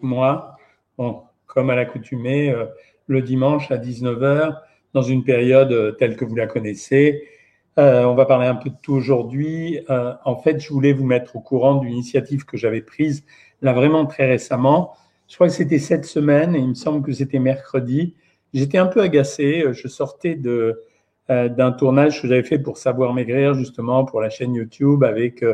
moi, bon, comme à l'accoutumée, euh, le dimanche à 19h, dans une période euh, telle que vous la connaissez. Euh, on va parler un peu de tout aujourd'hui. en fait, je voulais vous mettre au courant d'une initiative que j'avais prise là vraiment très récemment. Je crois que c'était cette semaine et il me semble que c'était mercredi. J'étais un peu agacé. Je sortais de d'un tournage que j'avais fait pour Savoir Maigrir, justement, pour la chaîne YouTube avec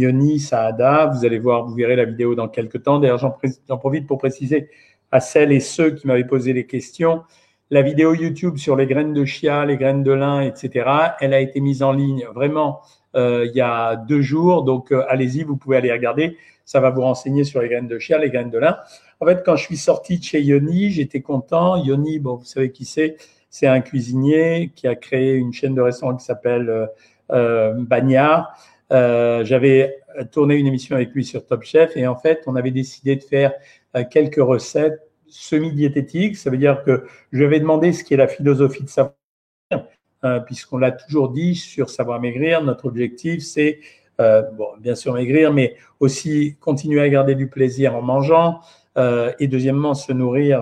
Yoni Saada. Vous allez voir, vous verrez la vidéo dans quelques temps. D'ailleurs, j'en profite pour préciser à celles et ceux qui m'avaient posé les questions. La vidéo YouTube sur les graines de chia, les graines de lin, etc., elle a été mise en ligne vraiment euh, il y a deux jours. Donc, euh, allez-y, vous pouvez aller regarder. Ça va vous renseigner sur les graines de chia, les graines de lin. En fait, quand je suis sorti de chez Yoni, j'étais content. Yoni, bon, vous savez qui c'est C'est un cuisinier qui a créé une chaîne de restaurants qui s'appelle euh, euh Bagnard. Euh, j'avais tourné une émission avec lui sur Top Chef et en fait, on avait décidé de faire euh, quelques recettes semi-diététiques. Ça veut dire que je lui avais demandé ce qui est la philosophie de savoir, euh, puisqu'on l'a toujours dit sur Savoir Maigrir. Notre objectif, c'est bon, bien sûr maigrir, mais aussi continuer à garder du plaisir en mangeant. Et deuxièmement, se nourrir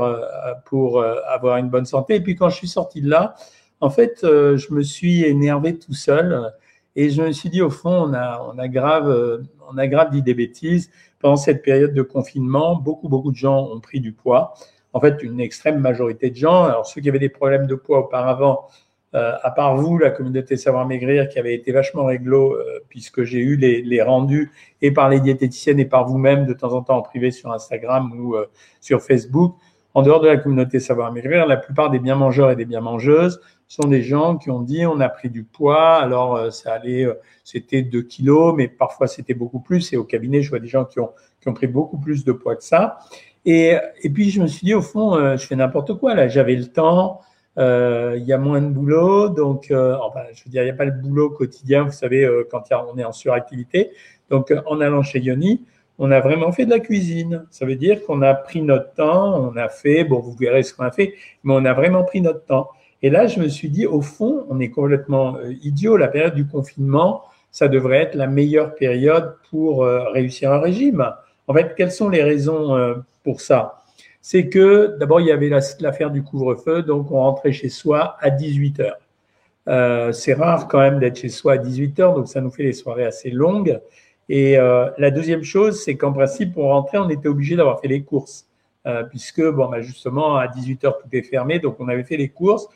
pour avoir une bonne santé. Et puis quand je suis sorti de là, en fait, je me suis énervé tout seul et je me suis dit, au fond, on a, on a grave, dit des bêtises. Pendant cette période de confinement, beaucoup, beaucoup de gens ont pris du poids. En fait, une extrême majorité de gens. Alors, ceux qui avaient des problèmes de poids auparavant, euh, à part vous, la communauté Savoir Maigrir, qui avait été vachement réglo, euh, puisque j'ai eu les, rendus et par les diététiciennes et par vous-même de temps en temps en privé sur Instagram ou euh, sur Facebook. En dehors de la communauté Savoir Maigrir, la plupart des bien mangeurs et des bien mangeuses sont des gens qui ont dit on a pris du poids, alors euh, ça allait, euh, c'était 2 kilos, mais parfois c'était beaucoup plus. Et au cabinet, je vois des gens qui ont, qui ont pris beaucoup plus de poids que ça. Et, et puis je me suis dit au fond, euh, je fais n'importe quoi là. J'avais le temps, il y a moins de boulot, donc enfin, je veux dire, il n'y a pas le boulot quotidien, vous savez, quand on est en suractivité. Donc en allant chez Yoni, on a vraiment fait de la cuisine. Ça veut dire qu'on a pris notre temps, on a fait, bon, vous verrez ce qu'on a fait, mais on a vraiment pris notre temps. Et là, je me suis dit, au fond, on est complètement euh, idiot. La période du confinement, ça devrait être la meilleure période pour euh, réussir un régime. En fait, quelles sont les raisons euh, pour ça? C'est que d'abord, il y avait l'affaire du couvre-feu, donc on rentrait chez soi à 18 heures. C'est rare quand même d'être chez soi à 18 heures, donc ça nous fait des soirées assez longues. Et la deuxième chose, c'est qu'en principe, pour rentrer, on était obligé d'avoir fait les courses, puisque bon, bah justement à 18 heures tout est fermé, donc on avait fait les courses.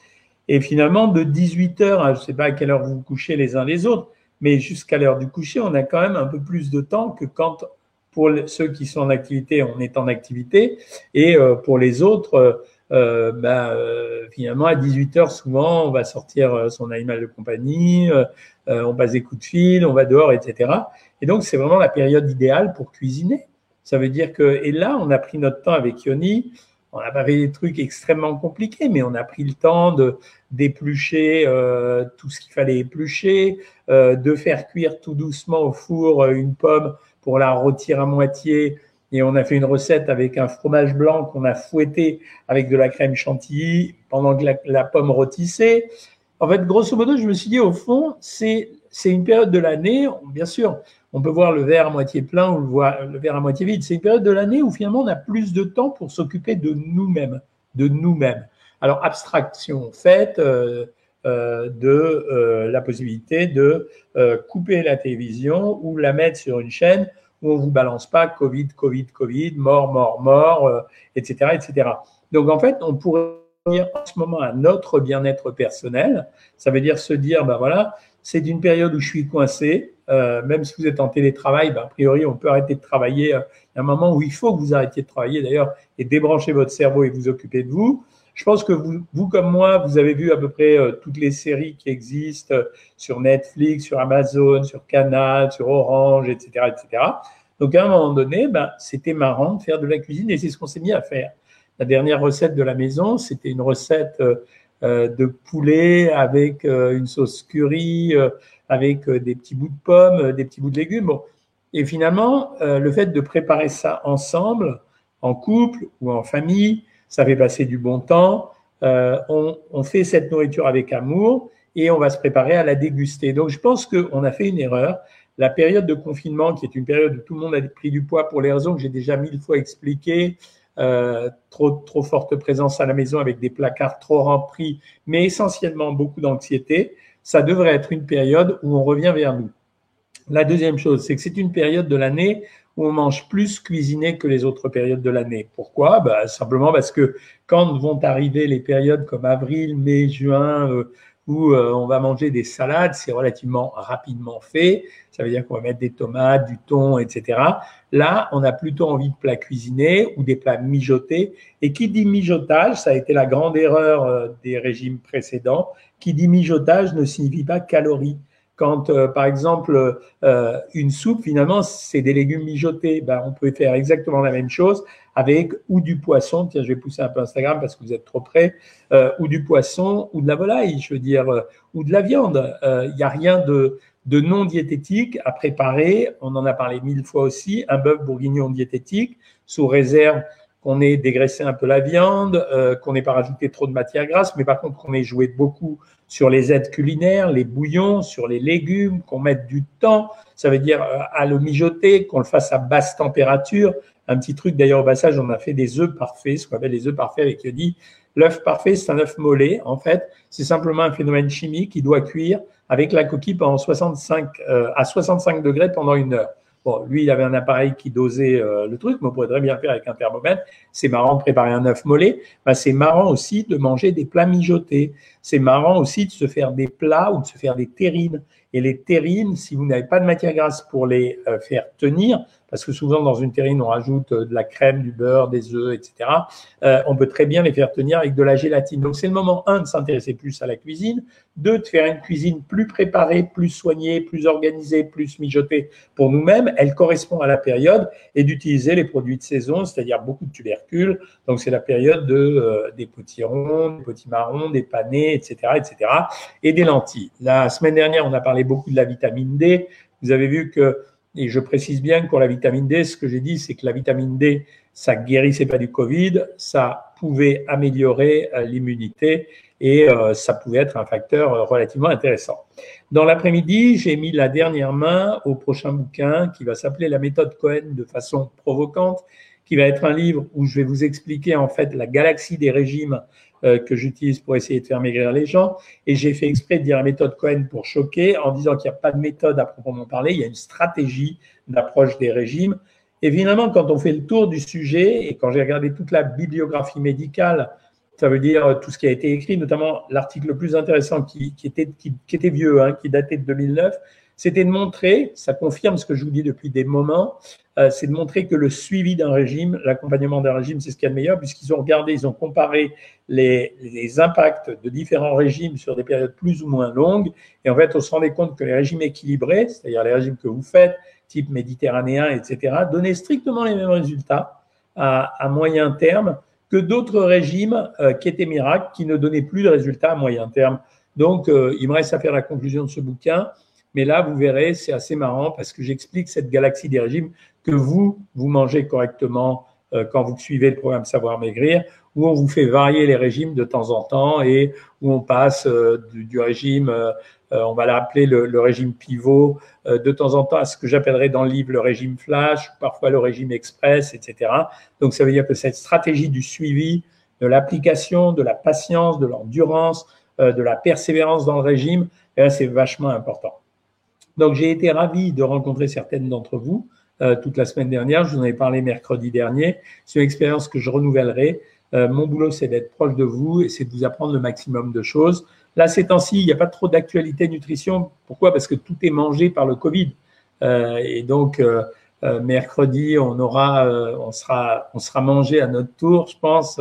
Et finalement, de 18 heures, je ne sais pas à quelle heure vous couchez les uns les autres, mais jusqu'à l'heure du coucher, on a quand même un peu plus de temps que quand, pour ceux qui sont en activité, on est en activité, et euh, pour les autres, euh, euh, finalement, à 18 heures, souvent, on va sortir son animal de compagnie, on passe des coups de fil, on va dehors, etc. Et donc, c'est vraiment la période idéale pour cuisiner. Ça veut dire que, et là, on a pris notre temps avec Yoni, on n'a pas fait des trucs extrêmement compliqués, mais on a pris le temps de d'éplucher euh, tout ce qu'il fallait éplucher, euh, de faire cuire tout doucement au four euh, une pomme pour la rôtir à moitié. Et on a fait une recette avec un fromage blanc qu'on a fouetté avec de la crème chantilly pendant que la, la pomme rôtissait. En fait, grosso modo, je me suis dit, au fond, c'est c'est une période de l'année, bien sûr, on peut voir le verre à moitié plein ou le, verre à moitié vide. C'est une période de l'année où finalement on a plus de temps pour s'occuper de nous-mêmes, de nous-mêmes. Alors abstraction faite euh, euh, de euh, la possibilité de couper la télévision ou la mettre sur une chaîne où on vous balance pas Covid, Covid, Covid, mort, mort, mort, etc., etc. Donc en fait, on pourrait en ce moment à notre bien-être personnel. Ça veut dire se dire, ben voilà, c'est une période où je suis coincé. Euh, même si vous êtes en télétravail, ben, a priori, on peut arrêter de travailler. Il y a un moment où il faut que vous arrêtiez de travailler d'ailleurs et débrancher votre cerveau et vous occuper de vous. Je pense que vous, vous comme moi, vous avez vu à peu près euh, toutes les séries qui existent euh, sur Netflix, sur Amazon, sur Canal, sur Orange, etc., etc. Donc à un moment donné, ben, c'était marrant de faire de la cuisine et c'est ce qu'on s'est mis à faire. La dernière recette de la maison, c'était une recette de poulet avec euh, une sauce curry, euh, avec des petits bouts de pommes, des petits bouts de légumes. Bon. Et finalement, le fait de préparer ça ensemble, en couple ou en famille, ça fait passer du bon temps. on, on, fait cette nourriture avec amour et on va se préparer à la déguster. Donc, je pense qu'on a fait une erreur. la période de confinement, qui est une période où tout le monde a pris du poids pour les raisons que j'ai déjà mille fois expliquées, euh, trop, trop forte présence à la maison avec des placards trop remplis, mais essentiellement beaucoup d'anxiété, ça devrait être une période où on revient vers nous. La deuxième chose, c'est que c'est une période de l'année où on mange plus cuisiné que les autres périodes de l'année. Pourquoi? Bah, Simplement parce que quand vont arriver les périodes comme avril, mai, juin, euh, où euh, on va manger des salades, c'est relativement rapidement fait. Ça veut dire qu'on va mettre des tomates, du thon, etc. Là, on a plutôt envie de plats cuisinés ou des plats mijotés. Et qui dit mijotage, ça a été la grande erreur euh, des régimes précédents, qui dit mijotage ne signifie pas calories. Quand, euh, par exemple, euh, une soupe, finalement, c'est des légumes mijotés, ben, on peut faire exactement la même chose avec ou du poisson, tiens, je vais pousser un peu Instagram parce que vous êtes trop près, ou du poisson, ou de la volaille, je veux dire, ou de la viande. Il n'y a rien de, de non diététique à préparer. On en a parlé mille fois aussi, un bœuf bourguignon diététique, sous réserve qu'on ait dégraissé un peu la viande, qu'on n'ait pas rajouté trop de matière grasse, mais par contre qu'on ait joué beaucoup sur les aides culinaires, les bouillons, sur les légumes, qu'on mette du temps, ça veut dire euh, à le mijoter, qu'on le fasse à basse température. Un petit truc d'ailleurs au passage, on a fait des œufs parfaits, ce qu'on appelle les œufs parfaits avec dit L'œuf parfait, c'est un œuf mollet. En fait, c'est simplement un phénomène chimique qui doit cuire avec la coquille pendant 65 euh, à 65 degrés pendant une heure. Bon, lui, il avait un appareil qui dosait euh, le truc, mais on pourrait très bien faire avec un thermomètre. C'est marrant de préparer un œuf mollet. Ben, c'est marrant aussi de manger des plats mijotés. C'est marrant aussi de se faire des plats ou de se faire des terrines. Et les terrines, si vous n'avez pas de matière grasse pour les euh, faire tenir, parce que souvent dans une terrine, on rajoute euh, de la crème, du beurre, des œufs, etc. Euh, on peut très bien les faire tenir avec de la gélatine. Donc c'est le moment, un, de s'intéresser plus à la cuisine, deux, de faire une cuisine plus préparée, plus soignée, plus organisée, plus mijotée pour nous-mêmes. Elle correspond à la période et d'utiliser les produits de saison, c'est-à-dire beaucoup de tubercules. Donc c'est la période de, euh, des potirons, des petits marrons, des panais, etc., etc. et des lentilles. La semaine dernière, on a parlé beaucoup de la vitamine D. Vous avez vu que et je précise bien pour la vitamine D, ce que j'ai dit, c'est que la vitamine D, ça guérissait pas du Covid, ça pouvait améliorer euh, l'immunité et euh, ça pouvait être un facteur euh, relativement intéressant. Dans l'après-midi, j'ai mis la dernière main au prochain bouquin qui va s'appeler La méthode Cohen de façon provocante, qui va être un livre où je vais vous expliquer en fait la galaxie des régimes euh, que j'utilise pour essayer de faire maigrir les gens. Et j'ai fait exprès de dire la méthode Cohen pour choquer en disant qu'il n'y a pas de méthode à proprement parler, il y a une stratégie d'approche des régimes. Et finalement, quand on fait le tour du sujet et quand j'ai regardé toute la bibliographie médicale, ça veut dire tout ce qui a été écrit, notamment l'article le plus intéressant qui, était vieux, hein, qui datait de 2009, c'était de montrer, ça confirme ce que je vous dis depuis des moments, euh, c'est de montrer que le suivi d'un régime, l'accompagnement d'un régime, c'est ce qu'il y a de meilleur, puisqu'ils ont regardé, ils ont comparé les, impacts de différents régimes sur des périodes plus ou moins longues. Et en fait, on se rendait compte que les régimes équilibrés, c'est-à-dire les régimes que vous faites, type méditerranéen, etc., donnaient strictement les mêmes résultats à, à moyen terme que d'autres régimes euh, qui étaient miracles, qui ne donnaient plus de résultats à moyen terme. Donc, euh, il me reste à faire la conclusion de ce bouquin. Mais là, vous verrez, c'est assez marrant parce que j'explique cette galaxie des régimes que vous, vous mangez correctement euh, quand vous suivez le programme Savoir Maigrir, où on vous fait varier les régimes de temps en temps et où on passe euh, du, régime, euh, on va l'appeler le, le, régime pivot, de temps en temps à ce que j'appellerais dans le livre le régime flash, parfois le régime express, etc. Donc ça veut dire que cette stratégie du suivi, de l'application, de la patience, de l'endurance, de la persévérance dans le régime, eh c'est vachement important. Donc j'ai été ravi de rencontrer certaines d'entre vous euh, toute la semaine dernière. Je vous en ai parlé mercredi dernier. C'est une expérience que je renouvellerai. Euh, mon boulot, c'est d'être proche de vous et c'est de vous apprendre le maximum de choses. Là, ces temps-ci, il n'y a pas trop d'actualité nutrition. Pourquoi? Parce que tout est mangé par le Covid. Euh, et donc, euh, euh, mercredi, on aura, euh, on sera, on sera mangé à notre tour, je pense.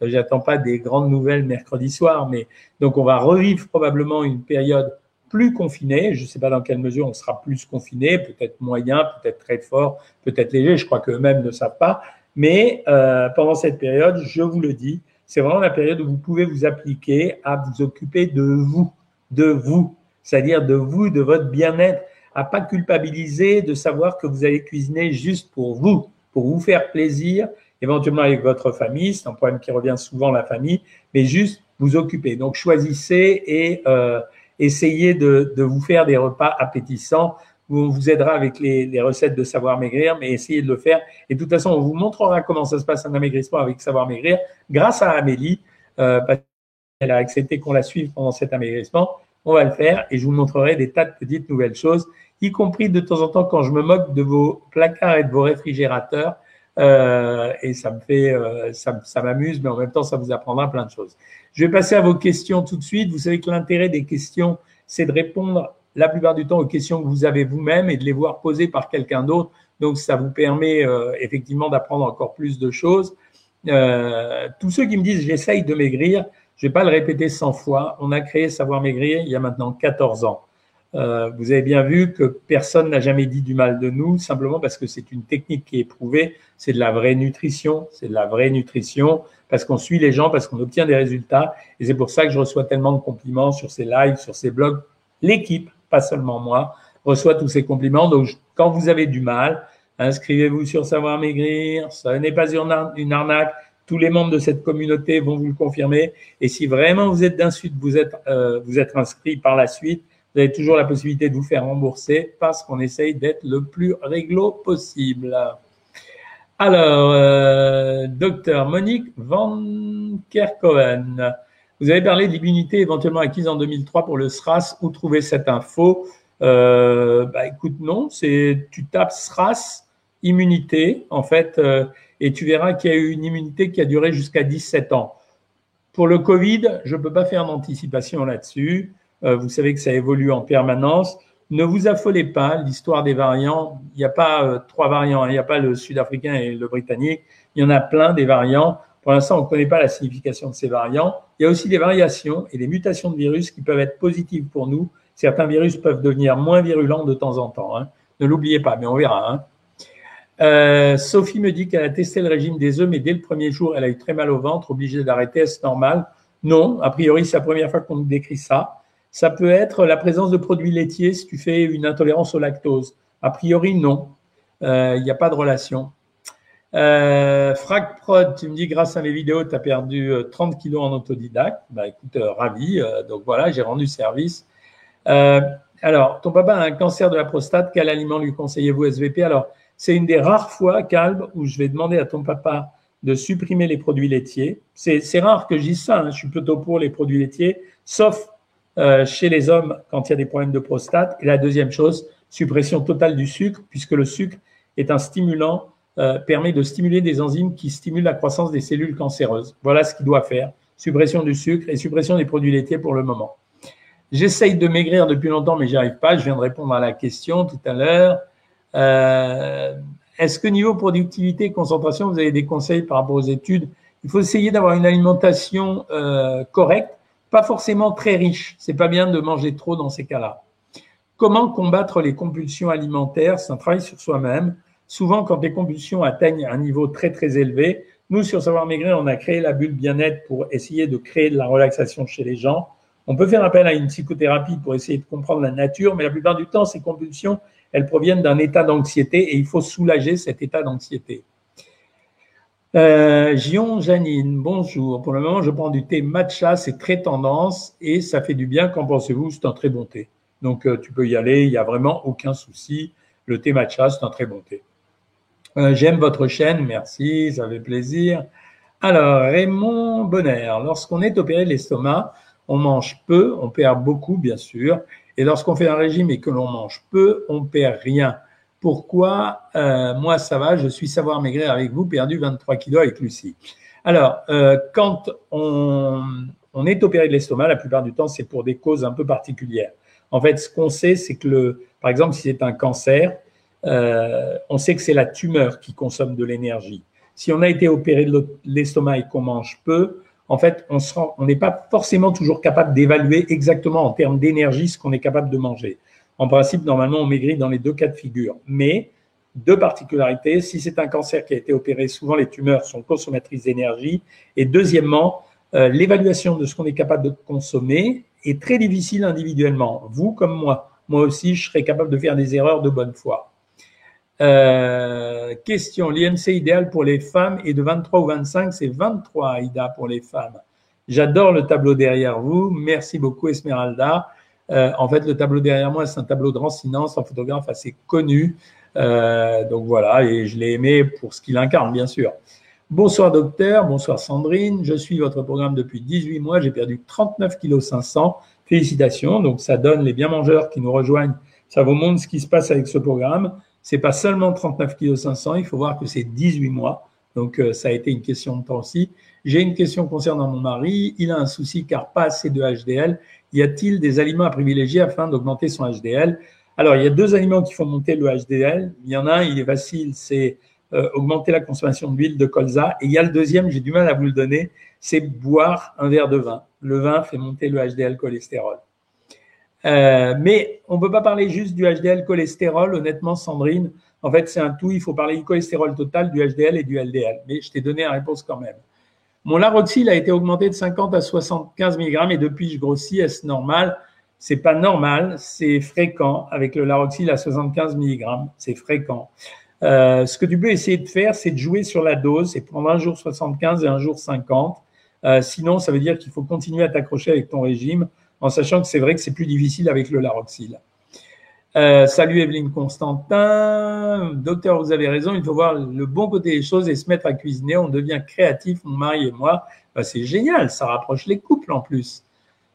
J'attends pas des grandes nouvelles mercredi soir, mais donc on va revivre probablement une période plus confiné. Je ne sais pas dans quelle mesure on sera plus confiné, peut-être moyen, peut-être très fort, peut-être léger. Je crois qu'eux-mêmes ne savent pas. Mais euh, pendant cette période, je vous le dis, c'est vraiment la période où vous pouvez vous appliquer à vous occuper de vous, de vous, c'est-à-dire de vous, de votre bien-être, à pas culpabiliser de savoir que vous allez cuisiner juste pour vous, pour vous faire plaisir, éventuellement avec votre famille, c'est un problème qui revient souvent la famille, mais juste vous occuper. Donc choisissez et euh, essayez de, de, vous faire des repas appétissants on vous aidera avec les, recettes de Savoir Maigrir, mais essayez de le faire. Et de toute façon, on vous montrera comment ça se passe un amaigrissement avec Savoir Maigrir grâce à Amélie, euh, parce qu'elle a accepté qu'on la suive pendant cet amaigrissement. On va le faire et je vous montrerai des tas de petites nouvelles choses, y compris de temps en temps quand je me moque de vos placards et de vos réfrigérateurs. Euh, et ça me fait, euh, ça, ça m'amuse, mais en même temps, ça vous apprendra plein de choses. Je vais passer à vos questions tout de suite. Vous savez que l'intérêt des questions, c'est de répondre la plupart du temps aux questions que vous avez vous-même et de les voir posées par quelqu'un d'autre. Donc, ça vous permet euh, effectivement d'apprendre encore plus de choses. Tous ceux qui me disent j'essaye de maigrir, je vais pas le répéter 100 fois. On a créé Savoir Maigrir il y a maintenant 14 ans. Euh, vous avez bien vu que personne n'a jamais dit du mal de nous, simplement parce que c'est une technique qui est prouvée. C'est de la vraie nutrition, c'est de la vraie nutrition, parce qu'on suit les gens, parce qu'on obtient des résultats. Et c'est pour ça que je reçois tellement de compliments sur ces lives, sur ces blogs. L'équipe, pas seulement moi, reçoit tous ces compliments. Donc, quand vous avez du mal, inscrivez-vous sur Savoir Maigrir. Ce n'est pas une arnaque. Tous les membres de cette communauté vont vous le confirmer. Et si vraiment vous êtes d'insulte, vous êtes, euh, vous êtes inscrit par la suite, vous avez toujours la possibilité de vous faire rembourser parce qu'on essaye d'être le plus réglo possible. Alors, euh, docteur Monique Van Kerkoven, vous avez parlé de l'immunité éventuellement acquise en 2003 pour le SRAS. Où trouver cette info? Euh, bah, Écoute, non, c'est tu tapes SRAS immunité en fait, euh, et tu verras qu'il y a eu une immunité qui a duré jusqu'à 17 ans. Pour le Covid, je ne peux pas faire d'anticipation là-dessus. Euh, vous savez que ça évolue en permanence. Ne vous affolez pas, l'histoire des variants, il n'y a pas euh, trois variants, hein. il n'y a pas le sud-africain et le britannique, il y en a plein des variants. Pour l'instant, on ne connaît pas la signification de ces variants. Il y a aussi des variations et des mutations de virus qui peuvent être positives pour nous. Certains virus peuvent devenir moins virulents de temps en temps. Hein. Ne l'oubliez pas, mais on verra. Hein. Euh, Sophie me dit qu'elle a testé le régime des œufs, mais dès le premier jour, elle a eu très mal au ventre, obligée d'arrêter. Est-ce normal? Non, a priori, c'est la première fois qu'on nous décrit ça. Ça peut être la présence de produits laitiers si tu fais une intolérance au lactose. A priori, non. Il euh, n'y a pas de relation. Euh, Prod, tu me dis grâce à mes vidéos, tu as perdu 30 euh, kilos en autodidacte. Bah écoute, euh, ravi. donc voilà, j'ai rendu service. alors, ton papa a un cancer de la prostate. Quel aliment lui conseillez-vous SVP Alors, c'est une des rares fois, Calbe, où je vais demander à ton papa de supprimer les produits laitiers. C'est rare que je dise ça. Hein. Je suis plutôt pour les produits laitiers, sauf euh, chez les hommes quand il y a des problèmes de prostate. Et la deuxième chose, suppression totale du sucre, puisque le sucre est un stimulant, euh, permet de stimuler des enzymes qui stimulent la croissance des cellules cancéreuses. Voilà ce qu'il doit faire. Suppression du sucre et suppression des produits laitiers pour le moment. J'essaye de maigrir depuis longtemps, mais j'y arrive pas. Je viens de répondre à la question tout à l'heure. Euh, Est-ce que niveau productivité et concentration, vous avez des conseils par rapport aux études? Il faut essayer d'avoir une alimentation correcte pas forcément très riche. C'est pas bien de manger trop dans ces cas-là. Comment combattre les compulsions alimentaires? C'est un travail sur soi-même. Souvent, quand les compulsions atteignent un niveau très très élevé, nous sur Savoir Maigrir, on a créé la bulle bien-être pour essayer de créer de la relaxation chez les gens. On peut faire appel à une psychothérapie pour essayer de comprendre la nature, mais la plupart du temps, ces compulsions, elles proviennent d'un état d'anxiété et il faut soulager cet état d'anxiété. Euh, Gion Janine, bonjour. Pour le moment, je prends du thé matcha, c'est très tendance et ça fait du bien. Qu'en pensez-vous? C'est un très bon thé. Donc, euh, tu peux y aller, il n'y a vraiment aucun souci. Le thé matcha, c'est un très bon thé. Euh, j'aime votre chaîne, merci, ça fait plaisir. Alors, Raymond Bonner, lorsqu'on est opéré de l'estomac, on mange peu, on perd beaucoup, bien sûr. Et lorsqu'on fait un régime et que l'on mange peu, on perd rien. Pourquoi euh, moi ça va, je suis savoir maigrir avec vous, perdu 23 kilos avec Lucie. Alors, euh, quand on, est opéré de l'estomac, la plupart du temps, c'est pour des causes un peu particulières. En fait, ce qu'on sait, c'est que, le, par exemple, si c'est un cancer, euh, on sait que c'est la tumeur qui consomme de l'énergie. Si on a été opéré de l'estomac et qu'on mange peu, en fait, on n'est pas forcément toujours capable d'évaluer exactement en termes d'énergie ce qu'on est capable de manger. En principe, normalement, on maigrit dans les deux cas de figure. Mais deux particularités. Si c'est un cancer qui a été opéré, souvent les tumeurs sont consommatrices d'énergie. Et deuxièmement, euh, l'évaluation de ce qu'on est capable de consommer est très difficile individuellement. Vous comme moi. Moi aussi, je serais capable de faire des erreurs de bonne foi. Euh, question, l'IMC idéal pour les femmes est de 23 ou 25, c'est 23 Aïda pour les femmes. J'adore le tableau derrière vous. Merci beaucoup Esmeralda. En fait, le tableau derrière moi, c'est un tableau de Rancinance, un photographe assez connu. donc voilà, et je l'ai aimé pour ce qu'il incarne, bien sûr. Bonsoir docteur, bonsoir Sandrine, je suis votre programme depuis 18 mois, j'ai perdu 39 kg 500. Félicitations, donc ça donne les bien mangeurs qui nous rejoignent, ça vous montre ce qui se passe avec ce programme. C'est pas seulement 39 kg 500, il faut voir que c'est 18 mois. Donc euh, ça a été une question de temps aussi. J'ai une question concernant mon mari, il a un souci car pas assez de HDL. Y a-t-il des aliments à privilégier afin d'augmenter son HDL Alors, il y a deux aliments qui font monter le HDL. Il y en a un, il est facile, c'est euh, augmenter la consommation d'huile de colza. Et il y a le deuxième, j'ai du mal à vous le donner, c'est boire un verre de vin. Le vin fait monter le HDL cholestérol. Euh, mais on ne peut pas parler juste du HDL cholestérol, honnêtement, Sandrine. En fait, c'est un tout. Il faut parler du cholestérol total, du HDL et du LDL. Mais je t'ai donné la réponse quand même. Mon laroxyl a été augmenté de 50 à 75 mg et depuis je grossis. Est-ce normal? C'est pas normal, c'est fréquent. Avec le laroxyl à 75 mg, c'est fréquent. Euh, ce que tu peux essayer de faire, c'est de jouer sur la dose, c'est prendre un jour 75 et un jour 50. Euh, sinon, ça veut dire qu'il faut continuer à t'accrocher avec ton régime, en sachant que c'est vrai que c'est plus difficile avec le laroxyl. Euh, salut Evelyne Constantin. Docteur, vous avez raison, il faut voir le bon côté des choses et se mettre à cuisiner. On devient créatif, mon mari et moi. Bah, c'est génial, ça rapproche les couples en plus.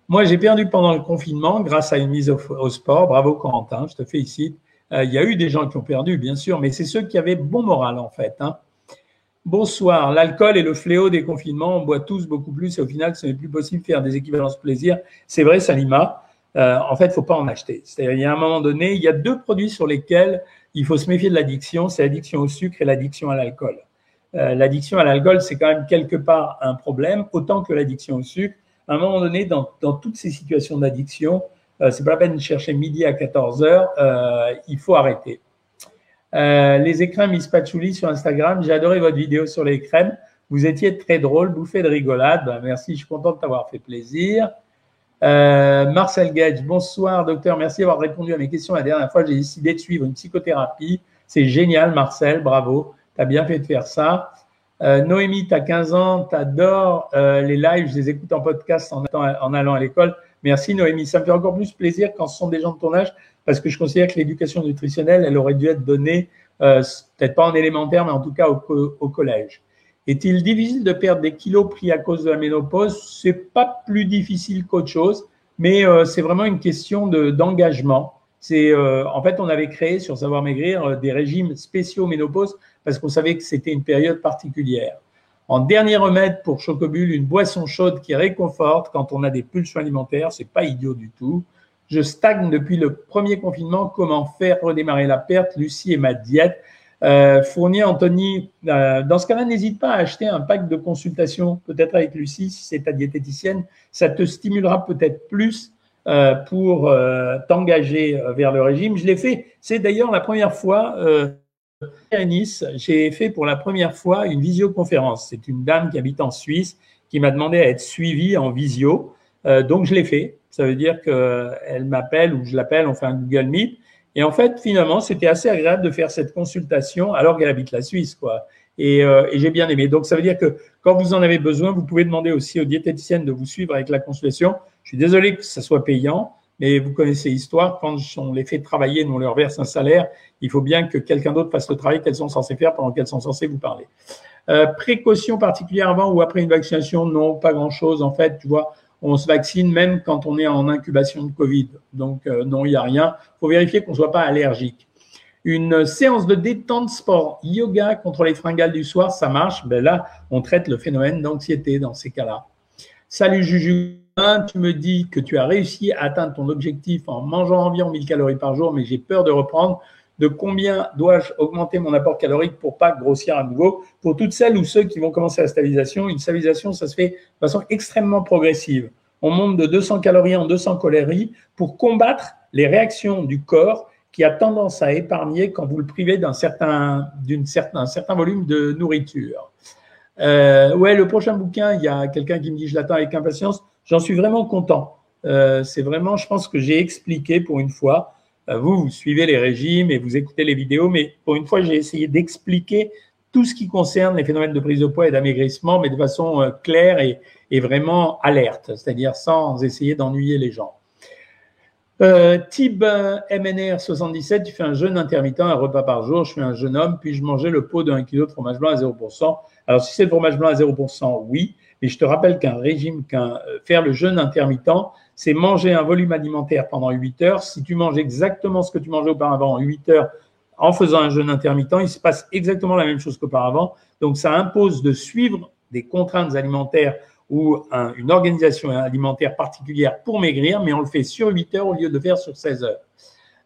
Moi, j'ai perdu pendant le confinement grâce à une mise au, sport. Bravo Corentin, je te félicite. Euh, il y a eu des gens qui ont perdu, bien sûr, mais c'est ceux qui avaient bon moral, en fait. Hein. Bonsoir. L'alcool est le fléau des confinements. On boit tous beaucoup plus et au final, ce n'est plus possible de faire des équivalences plaisir. C'est vrai, Salima. Euh, en fait, il ne faut pas en acheter. C'est-à-dire, il y a un moment donné, il y a deux produits sur lesquels il faut se méfier de l'addiction. C'est l'addiction au sucre et l'addiction à l'alcool. Euh, l'addiction à l'alcool, c'est quand même quelque part un problème, autant que l'addiction au sucre. À un moment donné, dans, toutes ces situations d'addiction, euh, c'est pas la peine de chercher midi à 14 heures. Euh, il faut arrêter. Les écrins Miss Patchouli sur Instagram. J'ai adoré votre vidéo sur les crèmes. Vous étiez très drôle, bouffé de rigolade. Ben, merci, je suis content de t'avoir fait plaisir. Marcel Gage, bonsoir docteur, merci d'avoir répondu à mes questions la dernière fois. J'ai décidé de suivre une psychothérapie. C'est génial, Marcel, bravo. Tu bien fait de faire ça. Noémie, tu as 15 ans, tu adores les lives, je les écoute en podcast en allant à l'école. Merci Noémie. Ça me fait encore plus plaisir quand ce sont des gens de ton âge, parce que je considère que l'éducation nutritionnelle, elle aurait dû être donnée, euh, peut-être pas en élémentaire, mais en tout cas au, collège. Est-il difficile de perdre des kilos pris à cause de la ménopause? C'est pas plus difficile qu'autre chose, mais euh, c'est vraiment une question d'engagement. c'est euh, en fait, on avait créé sur Savoir Maigrir des régimes spéciaux ménopause parce qu'on savait que c'était une période particulière. En dernier remède pour Chocobule, une boisson chaude qui réconforte quand on a des pulsions alimentaires. C'est pas idiot du tout. Je stagne depuis le premier confinement. Comment faire redémarrer la perte? Lucie et ma diète. Euh, Fournier, Anthony, euh, dans ce cas-là, n'hésite pas à acheter un pack de consultation, peut-être avec Lucie, si c'est ta diététicienne. Ça te stimulera peut-être plus euh, pour euh, t'engager euh, vers le régime. Je l'ai fait. C'est d'ailleurs la première fois à Nice, j'ai fait pour la première fois une visioconférence. C'est une dame qui habite en Suisse qui m'a demandé à être suivie en visio. Euh, donc, je l'ai fait. Ça veut dire qu'elle m'appelle ou je l'appelle, on fait un Google Meet. Et en fait, finalement, c'était assez agréable de faire cette consultation alors qu'elle habite la Suisse, quoi. Et, euh, et j'ai bien aimé. Donc, ça veut dire que quand vous en avez besoin, vous pouvez demander aussi aux diététiciennes de vous suivre avec la consultation. Je suis désolé que ça soit payant, mais vous connaissez l'histoire, quand on les fait travailler, nous on leur verse un salaire, il faut bien que quelqu'un d'autre fasse le travail qu'elles sont censées faire pendant qu'elles sont censées vous parler. Euh, précaution particulière avant ou après une vaccination Non, pas grand-chose. En fait, tu vois, on se vaccine même quand on est en incubation de Covid. Donc euh, non, il n'y a rien. Il faut vérifier qu'on ne soit pas allergique. Une séance de détente sport yoga contre les fringales du soir, ça marche. Ben là, on traite le phénomène d'anxiété dans ces cas-là. Salut Juju, tu me dis que tu as réussi à atteindre ton objectif en mangeant environ 1000 calories par jour, mais j'ai peur de reprendre. De combien dois-je augmenter mon apport calorique pour pas grossir à nouveau Pour toutes celles ou ceux qui vont commencer la stabilisation, une stabilisation, ça se fait de façon extrêmement progressive. On monte de 200 calories en 200 calories pour combattre les réactions du corps qui a tendance à épargner quand vous le privez d'un certain, certain, certain volume de nourriture. Euh, ouais, le prochain bouquin, il y a quelqu'un qui me dit je l'attends avec impatience. J'en suis vraiment content. Euh, c'est vraiment, je pense que j'ai expliqué pour une fois. Euh, vous, vous suivez les régimes et vous écoutez les vidéos, mais pour une fois, j'ai essayé d'expliquer tout ce qui concerne les phénomènes de prise de poids et d'amaigrissement, mais de façon euh, claire et, vraiment alerte, c'est-à-dire sans essayer d'ennuyer les gens. Euh, Tib MNR 77, tu fais un jeûne intermittent, un repas par jour. Je suis un jeune homme, puis je mangeais le pot de 1 kg de fromage blanc à 0%. Alors, si c'est le fromage blanc à 0%, oui. Mais je te rappelle qu'un régime, qu'un euh, faire le jeûne intermittent, c'est manger un volume alimentaire pendant 8 heures. Si tu manges exactement ce que tu mangeais auparavant en 8 heures en faisant un jeûne intermittent, il se passe exactement la même chose qu'auparavant. Donc, ça impose de suivre des contraintes alimentaires ou une organisation alimentaire particulière pour maigrir, mais on le fait sur 8 heures au lieu de faire sur 16 heures.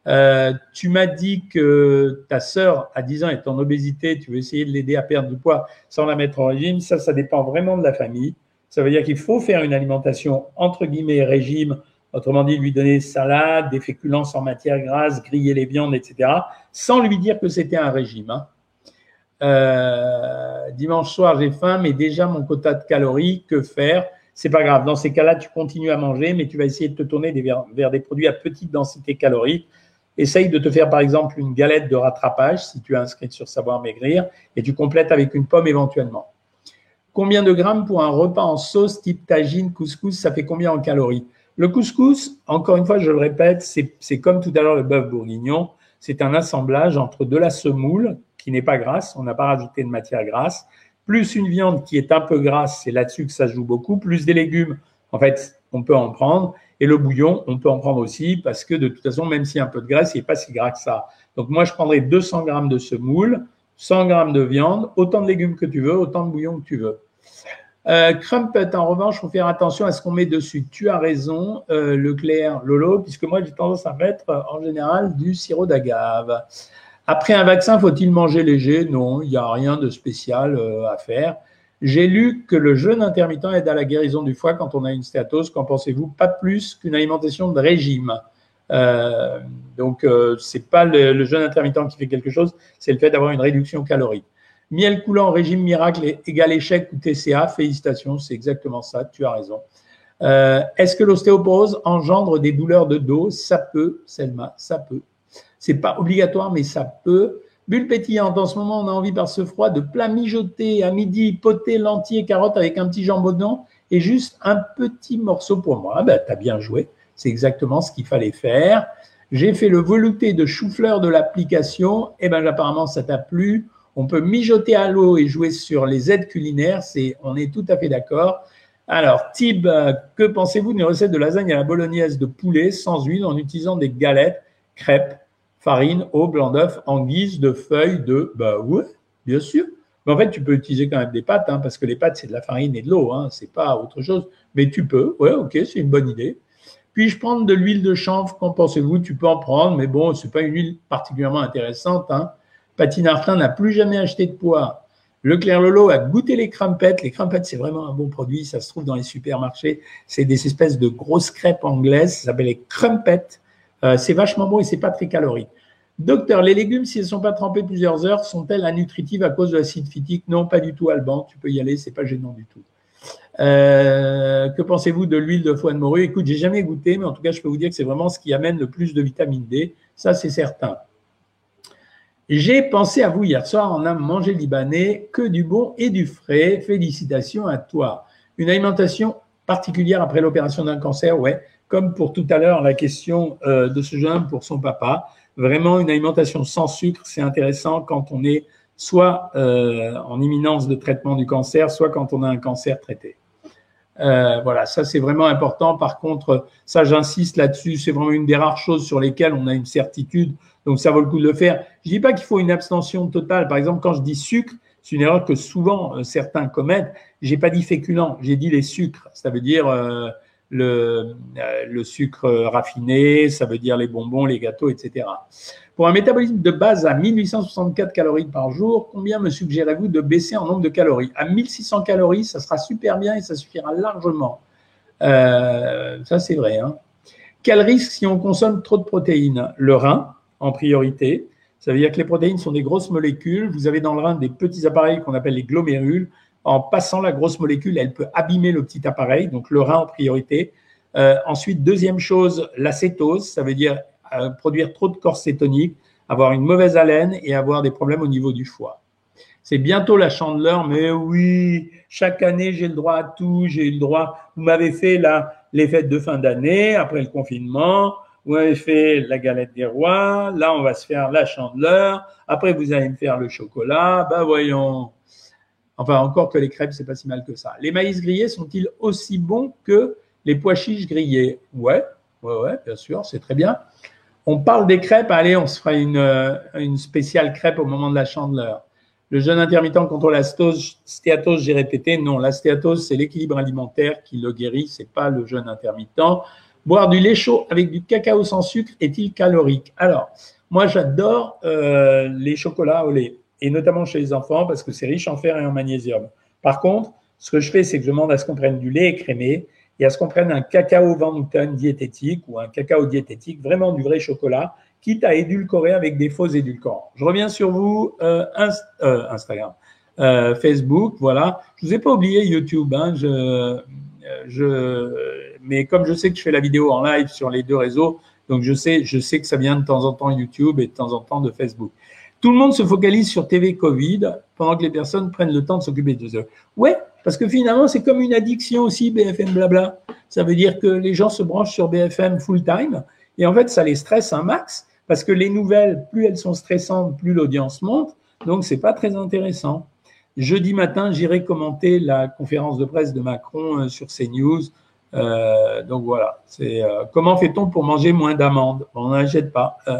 Euh, tu m'as dit que ta sœur à 10 ans est en obésité, tu veux essayer de l'aider à perdre du poids sans la mettre en régime. Ça, ça dépend vraiment de la famille. Ça veut dire qu'il faut faire une alimentation entre guillemets régime, autrement dit lui donner salade, des féculents sans matière grasse, griller les viandes, etc., sans lui dire que c'était un régime. Hein. Euh, dimanche soir, j'ai faim, mais déjà mon quota de calories, que faire? C'est pas grave. Dans ces cas-là, tu continues à manger, mais tu vas essayer de te tourner vers, des produits à petite densité calorique. Essaye de te faire par exemple une galette de rattrapage si tu es inscrit sur Savoir Maigrir et tu complètes avec une pomme éventuellement. Combien de grammes pour un repas en sauce type tagine, couscous Ça fait combien en calories? Le couscous, encore une fois, je le répète, c'est comme tout à l'heure le bœuf bourguignon. C'est un assemblage entre de la semoule, qui n'est pas grasse, on n'a pas rajouté de matière grasse, plus une viande qui est un peu grasse, c'est là-dessus que ça joue beaucoup, plus des légumes, en fait, on peut en prendre, et le bouillon, on peut en prendre aussi, parce que de toute façon, même s'il y a un peu de graisse, il n'est pas si gras que ça. Donc moi, je prendrais 200 grammes de semoule, 100 grammes de viande, autant de légumes que tu veux, autant de bouillon que tu veux. Euh, crumpet, en revanche, il faut faire attention à ce qu'on met dessus. Tu as raison, euh, Leclerc, Lolo, puisque moi j'ai tendance à mettre en général du sirop d'agave. Après un vaccin, faut-il manger léger? Non, il n'y a rien de spécial euh, à faire. J'ai lu que le jeûne intermittent aide à la guérison du foie quand on a une stéatose. Qu'en pensez-vous? Pas plus qu'une alimentation de régime. Euh, donc, euh, c'est pas le, jeûne intermittent qui fait quelque chose, c'est le fait d'avoir une réduction calorique. Miel coulant, régime miracle égal échec ou TCA, félicitations, c'est exactement ça, tu as raison. Euh, Est-ce que l'ostéoporose engendre des douleurs de dos? Ça peut, Selma, ça peut. C'est pas obligatoire, mais ça peut. Bulle pétillante, en ce moment, on a envie par ce froid de plat mijoté à midi, poté, lentilles, carottes avec un petit jambon et juste un petit morceau pour moi. Ah ben, t'as bien joué. C'est exactement ce qu'il fallait faire. J'ai fait le velouté de chou-fleur de l'application. Eh ben, apparemment, ça t'a plu. On peut mijoter à l'eau et jouer sur les aides culinaires. On est tout à fait d'accord. Alors, Tib, que pensez-vous d'une recette de lasagne à la bolognaise de poulet sans huile en utilisant des galettes, crêpes farine, eau, blanc d'œuf en guise de feuilles de. Bah ouais, bien sûr. Mais en fait, tu peux utiliser quand même des pâtes, hein, parce que les pâtes, c'est de la farine et de l'eau, hein, c'est pas autre chose. Mais tu peux, ouais, ok, c'est une bonne idée. Puis-je prendre de l'huile de chanvre Qu'en pensez-vous? Tu peux en prendre, mais bon, c'est pas une huile particulièrement intéressante. Hein. N'a plus jamais acheté de poids. Leclerc Lolo a goûté les crampettes. Les crampettes, c'est vraiment un bon produit. Ça se trouve dans les supermarchés. C'est des espèces de grosses crêpes anglaises. Ça s'appelle les crumpets. Euh, c'est vachement bon et c'est pas très calorique. Docteur, les légumes, s'ils ne sont pas trempés plusieurs heures, sont-elles nutritives à cause de l'acide phytique? Non, pas du tout, Alban. Tu peux y aller, c'est pas gênant du tout. Euh, que pensez-vous de l'huile de foie de morue? Écoute, j'ai jamais goûté, mais en tout cas, je peux vous dire que c'est vraiment ce qui amène le plus de vitamine D. Ça, c'est certain. J'ai pensé à vous hier soir en a mangé libanais, que du bon et du frais. Félicitations à toi. Une alimentation particulière après l'opération d'un cancer, ouais. Comme pour tout à l'heure, la question euh, de ce jeune pour son papa vraiment une alimentation sans sucre, c'est intéressant quand on est soit euh, en imminence de traitement du cancer, soit quand on a un cancer traité. Euh, voilà, ça c'est vraiment important. Par contre, ça j'insiste là-dessus, c'est vraiment une des rares choses sur lesquelles on a une certitude, donc ça vaut le coup de le faire. Je dis pas qu'il faut une abstention totale. Par exemple, quand je dis sucre, c'est une erreur que souvent certains commettent. J'ai pas dit féculent, j'ai dit les sucres. Ça veut dire le, euh, le, sucre raffiné, ça veut dire les bonbons, les gâteaux, etc. Pour un métabolisme de base à 1864 calories par jour, combien me suggérez-vous de baisser en nombre de calories? À 1600 calories, ça sera super bien et ça suffira largement. Euh, ça, c'est vrai. Hein. Quel risque si on consomme trop de protéines? Le rein, en priorité. Ça veut dire que les protéines sont des grosses molécules. Vous avez dans le rein des petits appareils qu'on appelle les glomérules en passant la grosse molécule, elle peut abîmer le petit appareil, donc le rein en priorité. Euh, ensuite, deuxième chose, l'acétose, ça veut dire euh, produire trop de corps cétonique, avoir une mauvaise haleine et avoir des problèmes au niveau du foie. C'est bientôt la chandeleur, mais oui, chaque année j'ai le droit à tout, j'ai le droit. Vous m'avez fait là les fêtes de fin d'année après le confinement. vous avez fait la galette des rois, là on va se faire la chandeleur, après vous allez me faire le chocolat, bah voyons. Enfin, encore que les crêpes, c'est pas si mal que ça. Les maïs grillés sont-ils aussi bons que les pois chiches grillés? Ouais, ouais, ouais, bien sûr, c'est très bien. On parle des crêpes, allez, on se fera une, euh, une spéciale crêpe au moment de la chandeleur. Le jeûne intermittent contre la stéatose, j'ai répété, non, la stéatose, c'est l'équilibre alimentaire qui le guérit, c'est pas le jeûne intermittent. Boire du lait chaud avec du cacao sans sucre est-il calorique? Alors, moi, j'adore euh, les chocolats au lait, et notamment chez les enfants, parce que c'est riche en fer et en magnésium. Par contre, ce que je fais, c'est que je demande à ce qu'on prenne du lait écrémé et à ce qu'on prenne un cacao Van diététique ou un cacao diététique, vraiment du vrai chocolat, quitte à édulcorer avec des faux édulcorants. Je reviens sur vous, euh, euh, Instagram, euh, Facebook, voilà. Je vous ai pas oublié YouTube, hein, je, je, mais comme je sais que je fais la vidéo en live sur les deux réseaux, donc je sais, je sais que ça vient de temps en temps YouTube et de temps en temps de Facebook. Tout le monde se focalise sur TV Covid pendant que les personnes prennent le temps de s'occuper de eux. Ouais, parce que finalement, c'est comme une addiction aussi, BFM blabla. Ça veut dire que les gens se branchent sur BFM full time et en fait, ça les stresse un max parce que les nouvelles, plus elles sont stressantes, plus l'audience monte. Donc, c'est pas très intéressant. Jeudi matin, j'irai commenter la conférence de presse de Macron euh, sur CNews. Euh, donc voilà, c'est euh, comment fait-on pour manger moins d'amandes? On n'achète pas. Euh,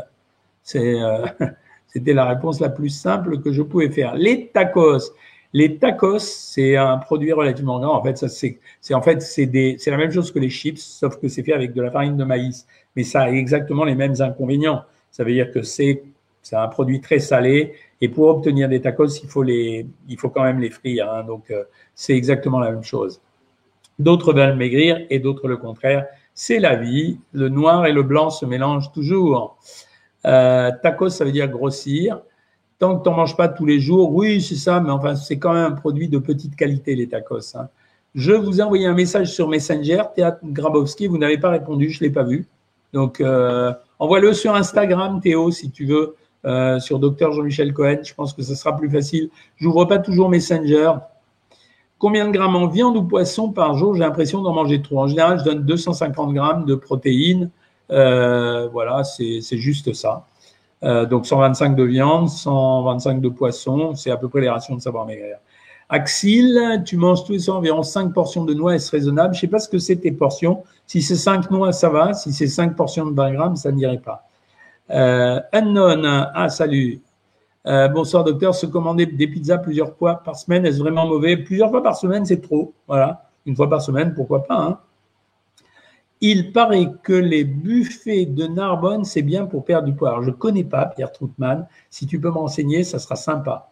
c'est, c'était la réponse la plus simple que je pouvais faire. Les tacos. Les tacos, c'est un produit relativement grand. En fait, c'est, en fait, la même chose que les chips, sauf que c'est fait avec de la farine de maïs. Mais ça a exactement les mêmes inconvénients. Ça veut dire que c'est c'est un produit très salé et pour obtenir des tacos, il faut les il faut quand même les frire. Hein, donc euh, c'est exactement la même chose. D'autres veulent maigrir et d'autres le contraire. C'est la vie. Le noir et le blanc se mélangent toujours. Euh, tacos, ça veut dire grossir. Tant que tu n'en manges pas tous les jours, oui, c'est ça, mais enfin, c'est quand même un produit de petite qualité, les tacos. Hein. Je vous ai envoyé un message sur Messenger, Théâtre Grabowski, vous n'avez pas répondu, je ne l'ai pas vu. Donc, euh, envoie-le sur Instagram, Théo, si tu veux, euh, sur Docteur Jean-Michel Cohen. Je pense que ce sera plus facile. J'ouvre pas toujours Messenger. Combien de grammes en viande ou poisson par jour? J'ai l'impression d'en manger trop. En général, je donne 250 grammes de protéines. Euh, voilà, c'est juste ça. donc 125 de viande, 125 de poisson, c'est à peu près les rations de savoir maigrir. Axil, tu manges tous les soirs environ 5 portions de noix, est-ce raisonnable? Je sais pas ce que c'est tes portions. Si c'est 5 noix, ça va. Si c'est 5 portions de 20 grammes, ça n'irait pas. Euh, unknown, ah salut. Euh, bonsoir docteur, se commander des pizzas plusieurs fois par semaine, est-ce vraiment mauvais? Plusieurs fois par semaine, c'est trop. Voilà, une fois par semaine, pourquoi pas hein? Il paraît que les buffets de Narbonne, c'est bien pour perdre du poids. Je connais pas Pierre Troutman. Si tu peux m'enseigner, ça sera sympa.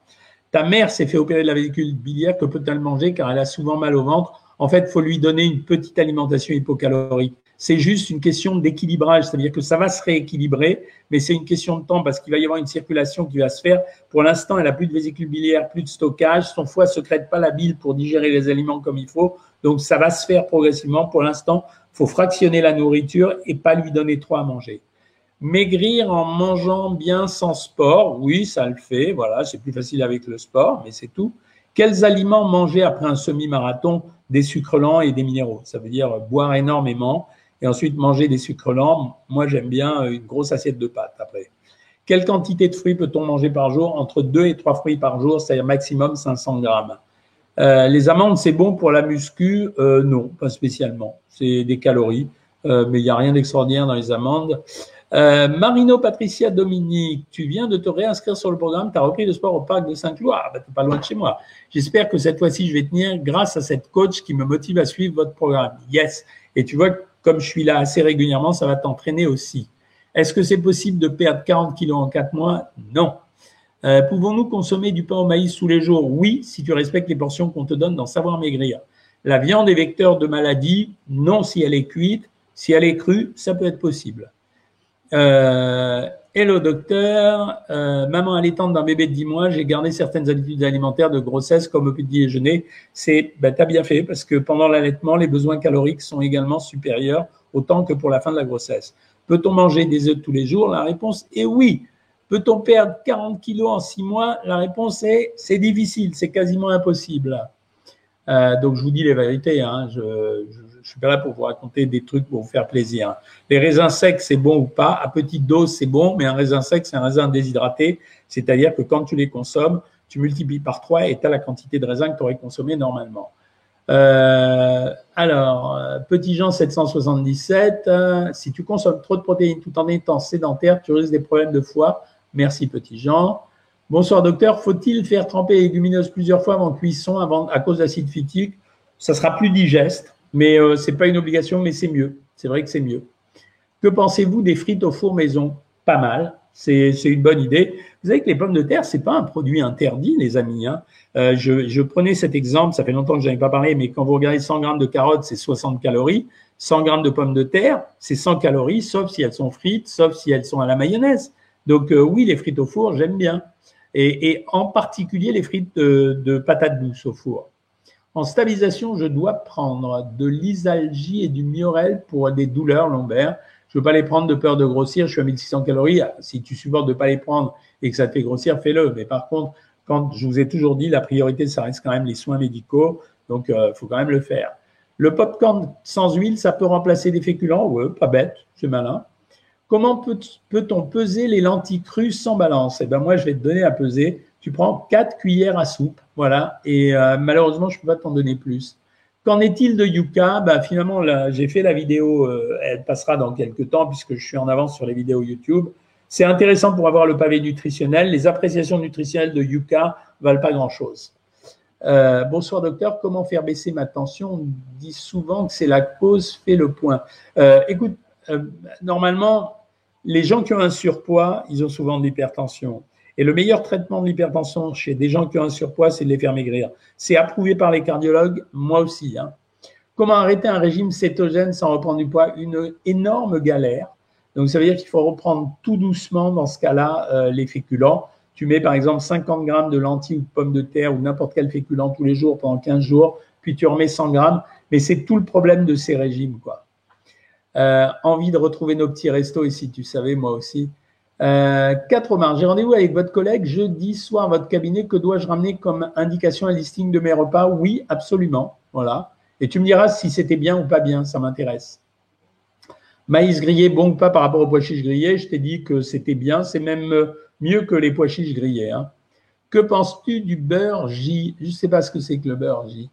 Ta mère s'est fait opérer de la vésicule biliaire, que peut-elle manger car elle a souvent mal au ventre En fait, il faut lui donner une petite alimentation hypocalorique. C'est juste une question d'équilibrage, c'est-à-dire que ça va se rééquilibrer, mais c'est une question de temps parce qu'il va y avoir une circulation qui va se faire. Pour l'instant, elle a plus de vésicule biliaire, plus de stockage, son foie ne secrète pas la bile pour digérer les aliments comme il faut, donc ça va se faire progressivement. Pour l'instant, faut fractionner la nourriture et pas lui donner trop à manger. Maigrir en mangeant bien sans sport, oui, ça le fait. Voilà, c'est plus facile avec le sport, mais c'est tout. Quels aliments manger après un semi-marathon? Des sucres lents et des minéraux. Ça veut dire boire énormément et ensuite manger des sucres lents. Moi, j'aime bien une grosse assiette de pâtes après. Quelle quantité de fruits peut-on manger par jour? Entre 2 et 3 fruits par jour, c'est-à-dire maximum 500 grammes. Euh, les amandes, c'est bon pour la muscu euh, Non, pas spécialement. C'est des calories, euh, mais il n'y a rien d'extraordinaire dans les amandes. Marino Patricia Dominique, tu viens de te réinscrire sur le programme, tu as repris le sport au parc de Saint-Cloud. Ah, tu pas loin de chez moi. J'espère que cette fois-ci, je vais tenir grâce à cette coach qui me motive à suivre votre programme. Yes. Et tu vois, comme je suis là assez régulièrement, ça va t'entraîner aussi. Est-ce que c'est possible de perdre 40 kilos en 4 mois? Non. Euh, pouvons-nous consommer du pain au maïs tous les jours? Oui, si tu respectes les portions qu'on te donne dans Savoir Maigrir. La viande est vecteur de maladie Non si elle est cuite. Si elle est crue, ça peut être possible. Euh, hello docteur, euh, maman allaitante d'un bébé de 10 mois, j'ai gardé certaines habitudes alimentaires de grossesse comme au petit déjeuner. C'est, ben, t'as bien fait parce que pendant l'allaitement, les besoins caloriques sont également supérieurs autant que pour la fin de la grossesse. Peut-on manger des œufs tous les jours? La réponse est oui. Peut-on perdre 40 kilos en 6 mois? La réponse est c'est difficile, c'est quasiment impossible. Euh, donc je vous dis les vérités, hein, je, Je suis pas là pour vous raconter des trucs pour vous faire plaisir. Les raisins secs, c'est bon ou pas? À petite dose, c'est bon, mais un raisin sec, c'est un raisin déshydraté. C'est-à-dire que quand tu les consommes, tu multiplies par 3 et tu as la quantité de raisin que tu aurais consommé normalement. Euh, alors, euh, Petit Jean 777, euh, si tu consommes trop de protéines tout en étant sédentaire, tu risques des problèmes de foie. Merci Petit Jean. Bonsoir docteur, faut-il faire tremper les légumineuses plusieurs fois avant cuisson à cause d'acide phytique? Ça sera plus digeste, mais euh, c'est pas une obligation, mais c'est mieux. C'est vrai que c'est mieux. Que pensez-vous des frites au four maison? Pas mal. C'est une bonne idée. Vous savez que les pommes de terre, c'est pas un produit interdit, les amis. Hein. Euh, je, prenais cet exemple, ça fait longtemps que je n'avais pas parlé, mais quand vous regardez 100 grammes de carottes, c'est 60 calories. 100 grammes de pommes de terre, c'est 100 calories, sauf si elles sont frites, sauf si elles sont à la mayonnaise. Donc euh, oui, les frites au four, j'aime bien. Et, en particulier les frites de, patates douces au four. En stabilisation, je dois prendre de l'isalgie et du miorel pour des douleurs lombaires. Je ne veux pas les prendre de peur de grossir. Je suis à 1600 calories. Si tu supportes de ne pas les prendre et que ça te fait grossir, fais-le. Mais par contre, quand je vous ai toujours dit, la priorité, ça reste quand même les soins médicaux. Donc, il euh, faut quand même le faire. Le popcorn sans huile, ça peut remplacer des féculents? Ouais, pas bête, c'est malin. Comment peut-on peser les lentilles crues sans balance? Eh ben moi, je vais te donner à peser. Tu prends 4 cuillères à soupe, voilà. Et euh, malheureusement, je ne peux pas t'en donner plus. Qu'en est-il de Yuka? Bah, Finalement, j'ai fait la vidéo, euh, elle passera dans quelques temps puisque je suis en avance sur les vidéos YouTube. C'est intéressant pour avoir le pavé nutritionnel. Les appréciations nutritionnelles de Yuka valent pas grand-chose. Euh, bonsoir docteur, comment faire baisser ma tension? On dit souvent que c'est la cause fait le point. Écoute, normalement, les gens qui ont un surpoids, ils ont souvent de l'hypertension. Et le meilleur traitement de l'hypertension chez des gens qui ont un surpoids, c'est de les faire maigrir. C'est approuvé par les cardiologues, moi aussi. Hein. Comment arrêter un régime cétogène sans reprendre du poids? Une énorme galère. Donc, ça veut dire qu'il faut reprendre tout doucement, dans ce cas-là, euh, les féculents. Tu mets par exemple 50 grammes de lentilles ou de pommes de terre ou n'importe quel féculent tous les jours pendant 15 jours, puis tu remets 100 grammes. Mais c'est tout le problème de ces régimes. quoi. Euh, envie de retrouver nos petits restos ici, tu savais, moi aussi. Euh, 4 mars, j'ai rendez-vous avec votre collègue jeudi soir à votre cabinet. Que dois-je ramener comme indication à listing de mes repas? Oui, absolument. Voilà. Et tu me diras si c'était bien ou pas bien, ça m'intéresse. Maïs grillé, bon ou pas par rapport aux pois chiches grillés Je t'ai dit que c'était bien, c'est même mieux que les pois chiches grillés. Hein. Que penses-tu du beurre J? Je ne sais pas ce que c'est que le beurre J.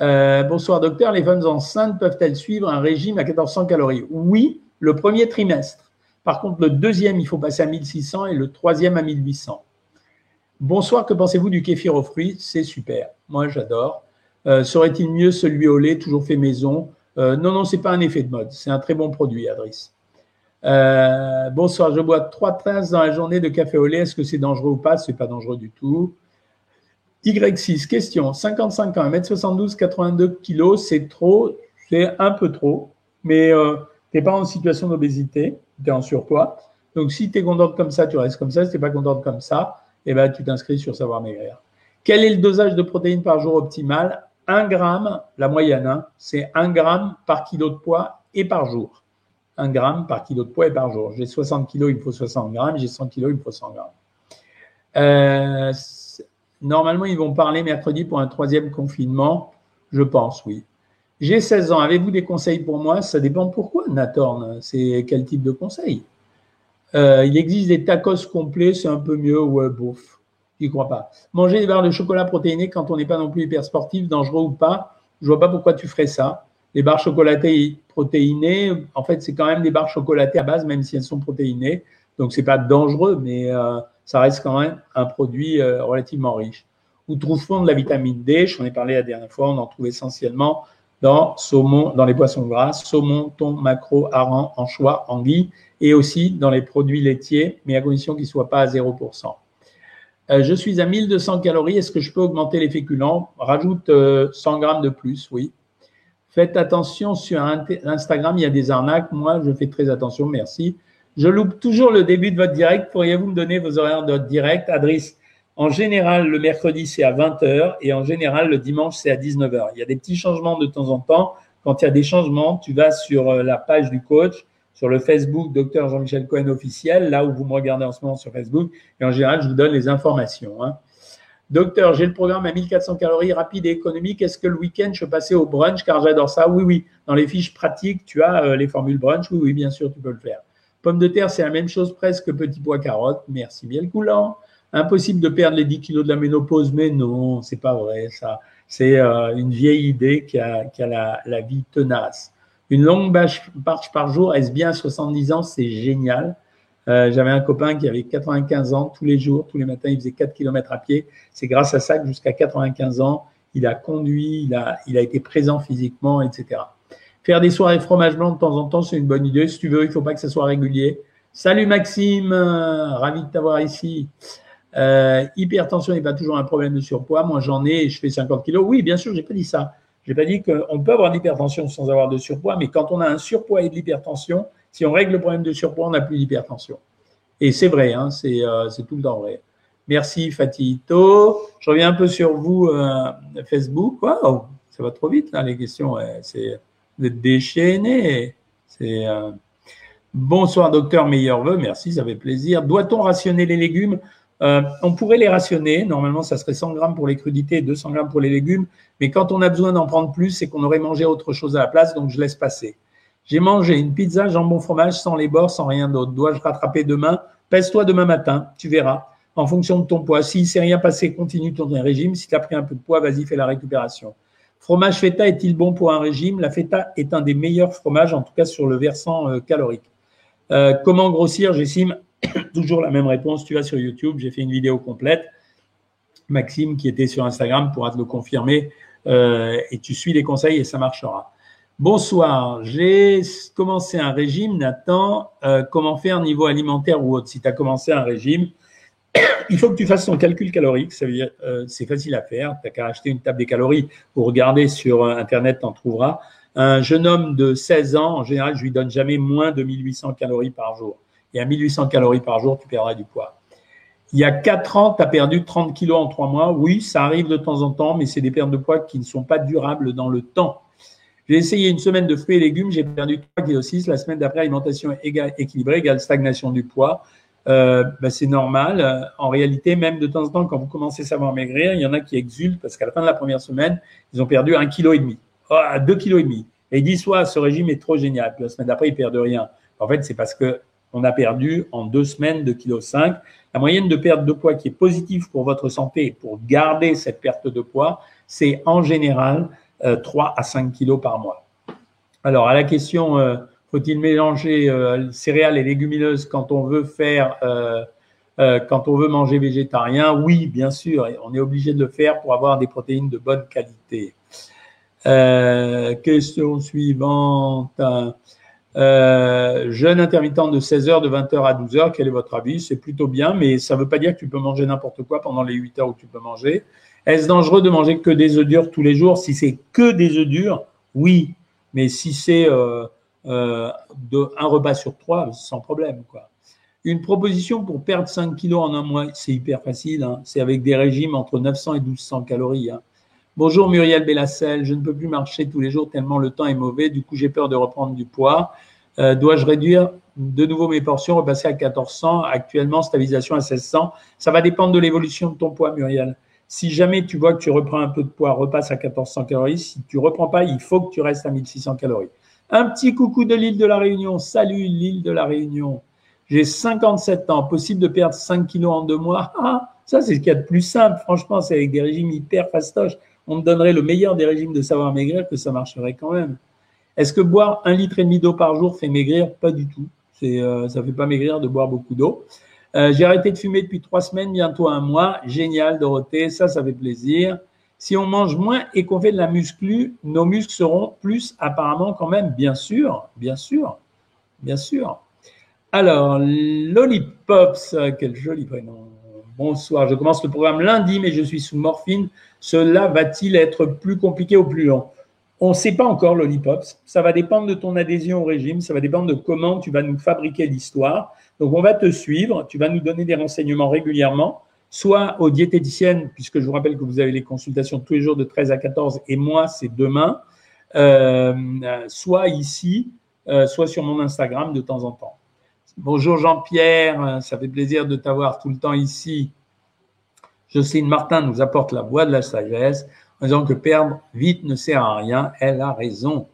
Euh, bonsoir docteur, les femmes enceintes peuvent-elles suivre un régime à 1400 calories? Oui, le premier trimestre. Par contre, le deuxième, il faut passer à 1600 et le troisième à 1800. Bonsoir, que pensez-vous du kéfir aux fruits? C'est super. Moi, j'adore. Euh, serait-il mieux celui au lait, toujours fait maison? Euh, Non, non, c'est pas un effet de mode. C'est un très bon produit, Adris. Euh, bonsoir, je bois trois tasses dans la journée de café au lait. Est-ce que c'est dangereux ou pas? C'est pas dangereux du tout. Y6, question. 55 ans, 1m72, 82 kg, c'est trop, c'est un peu trop, mais tu n'es pas en situation d'obésité tu es en surpoids. Donc, si tu es contente comme ça, tu restes comme ça. Si tu n'es pas contente comme ça, eh ben, tu t'inscris sur Savoir Maigrir. Quel est le dosage de protéines par jour optimal? 1 gramme, la moyenne, hein, c'est 1 gramme par kilo de poids et par jour. 1 gramme par kilo de poids et par jour. J'ai 60 kilos, il me faut 60 grammes. J'ai 100 kilos, il me faut 100 grammes. Euh, normalement, ils vont parler mercredi pour un troisième confinement. Je pense, oui. J'ai 16 ans, avez-vous des conseils pour moi? Ça dépend pourquoi, Natorn. C'est quel type de conseil? Euh, Il existe des tacos complets, c'est un peu mieux, ouais, bouffe. J'y crois pas. Manger des barres de chocolat protéinées quand on n'est pas non plus hyper sportif, dangereux ou pas, je vois pas pourquoi tu ferais ça. Les barres chocolatées protéinées, en fait, c'est quand même des barres chocolatées à base, même si elles sont protéinées. Donc, c'est pas dangereux, mais euh, ça reste quand même un produit euh, relativement riche. Où trouve-t-on de la vitamine D J'en ai parlé la dernière fois, on en trouve essentiellement dans, saumon, dans les poissons gras, saumon, thon, maquereau, hareng, anchois, anguille, et aussi dans les produits laitiers, mais à condition qu'ils ne soient pas à 0%. Euh, je suis à 1200 calories, est-ce que je peux augmenter les féculents? Rajoute 100 euh, grammes de plus, oui. Faites attention sur Instagram, il y a des arnaques. Moi, je fais très attention, merci. Je loupe toujours le début de votre direct. Pourriez-vous me donner vos horaires de votre direct? Adresse en général, le mercredi, c'est à 20h et en général, le dimanche, c'est à 19h. Il y a des petits changements de temps en temps. Quand il y a des changements, tu vas sur euh, la page du coach, sur le Facebook Dr Jean-Michel Cohen officiel, là où vous me regardez en ce moment sur Facebook. Et en général, je vous donne les informations. Hein. Docteur, j'ai le programme à 1400 calories, rapide et économique. Est-ce que le week-end, je peux passer au brunch? Car j'adore ça Oui, oui. Dans les fiches pratiques, tu as euh, les formules brunch. Oui, oui, bien sûr, tu peux le faire. Pomme de terre, c'est la même chose presque que petit pois carotte. Merci bien le coulant. Impossible de perdre les 10 kilos de la ménopause, mais non, c'est pas vrai ça. C'est euh, une vieille idée qui a, la, vie tenace. Une longue marche par jour, est-ce bien 70 ans? C'est génial. Euh, j'avais un copain qui avait 95 ans tous les jours, tous les matins, il faisait 4 km à pied. C'est grâce à ça que jusqu'à 95 ans, il a conduit, il a été présent physiquement, etc. Faire des soirées fromage blanc de temps en temps, c'est une bonne idée. Si tu veux, il ne faut pas que ce soit régulier. Salut Maxime, ravi de t'avoir ici. Euh, hypertension n'est pas toujours un problème de surpoids. Moi, j'en ai et je fais 50 kilos. Oui, bien sûr, j'ai pas dit ça. J'ai pas dit qu'on peut avoir de l'hypertension sans avoir de surpoids, mais quand on a un surpoids et de l'hypertension, si on règle le problème de surpoids, on n'a plus d'hypertension. Et c'est vrai, hein, euh, c'est tout le temps vrai. Merci Fatito. Je reviens un peu sur vous, euh, Facebook. Waouh, ça va trop vite là, les questions. c'est vous êtes déchaîné. C'est euh, bonsoir docteur, meilleur vœu. Merci, ça fait plaisir. Doit-on rationner les légumes? On pourrait les rationner. Normalement, ça serait 100 grammes pour les crudités et 200 grammes pour les légumes. Mais quand on a besoin d'en prendre plus, c'est qu'on aurait mangé autre chose à la place, donc je laisse passer. J'ai mangé une pizza jambon fromage sans les bords, sans rien d'autre. Dois-je rattraper demain? Pèse-toi demain matin, tu verras. En fonction de ton poids. S'il ne s'est rien passé, continue ton régime. Si tu as pris un peu de poids, vas-y, fais la récupération. Fromage feta est-il bon pour un régime? La feta est un des meilleurs fromages, en tout cas sur le versant euh, calorique. Euh, comment grossir? J'estime toujours la même réponse. Tu vas sur YouTube, j'ai fait une vidéo complète. Maxime, qui était sur Instagram, pourra te le confirmer. Euh, et tu suis les conseils et ça marchera. Bonsoir, j'ai commencé un régime, Nathan. Comment faire niveau alimentaire ou autre? Si tu as commencé un régime, il faut que tu fasses ton calcul calorique. Euh, c'est facile à faire. Tu n'as qu'à acheter une table des calories ou regarder sur euh, Internet, tu en trouveras. Un jeune homme de 16 ans, en général, je lui donne jamais moins de 1800 calories par jour. Et à 1800 calories par jour, tu perdras du poids. Il y a 4 ans, tu as perdu 30 kilos en 3 mois. Oui, ça arrive de temps en temps, mais c'est des pertes de poids qui ne sont pas durables dans le temps. J'ai essayé une semaine de fruits et légumes, j'ai perdu 3,6 kg. La semaine d'après, alimentation équilibrée égale stagnation du poids. Euh, ben c'est normal. En réalité, même de temps en temps, quand vous commencez à savoir maigrir, il y en a qui exultent parce qu'à la fin de la première semaine, ils ont perdu un kilo et demi, oh, deux kilos et demi. Et ils disent soit ce régime est trop génial. Puis la semaine d'après, ils perdent rien. En fait, c'est parce que on a perdu en deux semaines 2,5 kg. La moyenne de perte de poids qui est positive pour votre santé, pour garder cette perte de poids, c'est en général 3 euh, à 5 kilos par mois. Alors, à la question, euh, faut-il mélanger euh, céréales et légumineuses quand on veut faire, quand on veut manger végétarien? Oui, bien sûr, on est obligé de le faire pour avoir des protéines de bonne qualité. question suivante. jeûne intermittent de 16h, de 20h à 12h, quel est votre avis? C'est plutôt bien, mais ça ne veut pas dire que tu peux manger n'importe quoi pendant les 8 heures où tu peux manger. Est-ce dangereux de manger que des œufs durs tous les jours? Si c'est que des œufs durs, oui. Mais si c'est euh, euh, un repas sur trois, sans problème. Quoi. Une proposition pour perdre 5 kilos en un mois, c'est hyper facile. Hein. C'est avec des régimes entre 900 et 1200 calories. Hein. Bonjour Muriel Bellassel, je ne peux plus marcher tous les jours tellement le temps est mauvais. Du coup, j'ai peur de reprendre du poids. Euh, dois-je réduire de nouveau mes portions, repasser à 1400 Actuellement, stabilisation à 1600. Ça va dépendre de l'évolution de ton poids, Muriel. Si jamais tu vois que tu reprends un peu de poids, repasse à 1400 calories. Si tu reprends pas, il faut que tu restes à 1600 calories. Un petit coucou de l'île de la Réunion. Salut l'île de la Réunion. J'ai 57 ans. Possible de perdre 5 kilos en deux mois? Ah, ça, c'est ce qu'il y a de plus simple. Franchement, c'est avec des régimes hyper fastoches. On me donnerait le meilleur des régimes de savoir maigrir que ça marcherait quand même. Est-ce que boire un litre et demi d'eau par jour fait maigrir? Pas du tout. Euh, ça fait pas maigrir de boire beaucoup d'eau. Euh, j'ai arrêté de fumer depuis trois semaines, bientôt un mois. Génial, Dorothée, ça, ça fait plaisir. Si on mange moins et qu'on fait de la muscu, nos muscles seront plus apparemment quand même, bien sûr, bien sûr, bien sûr. Alors, Lollipops, quel joli prénom. Bonsoir, je commence le programme lundi, mais je suis sous morphine. Cela va-t-il être plus compliqué ou plus long? On ne sait pas encore, Lollipops. Ça va dépendre de ton adhésion au régime, ça va dépendre de comment tu vas nous fabriquer l'histoire. Donc, on va te suivre, tu vas nous donner des renseignements régulièrement, soit aux diététiciennes, puisque je vous rappelle que vous avez les consultations tous les jours de 13 à 14, et moi, c'est demain, euh, soit ici, euh, soit sur mon Instagram de temps en temps. Bonjour Jean-Pierre, ça fait plaisir de t'avoir tout le temps ici. Jocelyne Martin nous apporte la voix de la sagesse en disant que perdre vite ne sert à rien. Elle a raison.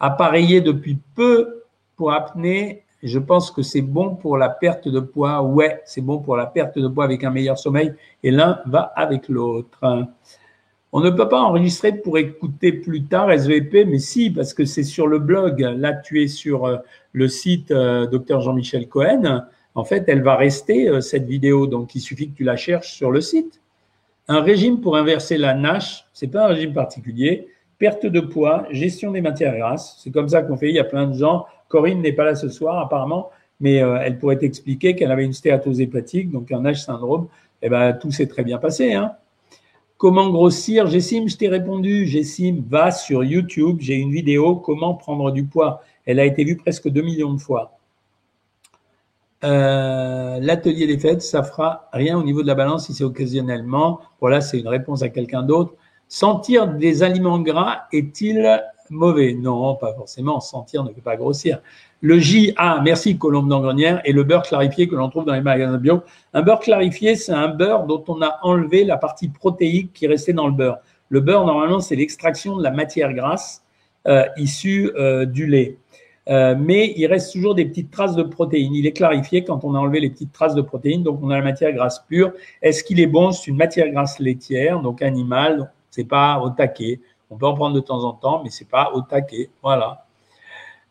Appareillé depuis peu pour apnée, je pense que c'est bon pour la perte de poids. Ouais, c'est bon pour la perte de poids avec un meilleur sommeil et l'un va avec l'autre. On ne peut pas enregistrer pour écouter plus tard SVP, mais si, parce que c'est sur le blog. Là, tu es sur euh, le site euh, Dr Jean-Michel Cohen. En fait, elle va rester, euh, cette vidéo. Donc, il suffit que tu la cherches sur le site. Un régime pour inverser la NASH, c'est pas un régime particulier. Perte de poids, gestion des matières grasses. C'est comme ça qu'on fait. Il y a plein de gens. Corinne n'est pas là ce soir, apparemment, mais elle pourrait t'expliquer qu'elle avait une stéatose hépatique, donc un NASH syndrome. Eh ben, tout s'est très bien passé, hein. Comment grossir? Jessim, je t'ai répondu. Jessim, va sur YouTube. J'ai une vidéo Comment prendre du poids. Elle a été vue presque 2 millions de fois. Euh, l'atelier des fêtes, ça fera rien au niveau de la balance si c'est occasionnellement. Voilà, c'est une réponse à quelqu'un d'autre. Sentir des aliments gras est-il mauvais Non, pas forcément. Sentir ne fait pas grossir. Le J, ah, merci Colombe d'Angrenière, et le beurre clarifié que l'on trouve dans les magasins bio. Un beurre clarifié, c'est un beurre dont on a enlevé la partie protéique qui restait dans le beurre. Le beurre, normalement, c'est l'extraction de la matière grasse euh, issue euh, du lait. Euh, mais il reste toujours des petites traces de protéines. Il est clarifié quand on a enlevé les petites traces de protéines, donc on a la matière grasse pure. Est-ce qu'il est bon? C'est une matière grasse laitière, donc animale. C'est pas au taquet. On peut en prendre de temps en temps, mais c'est pas au taquet. Voilà.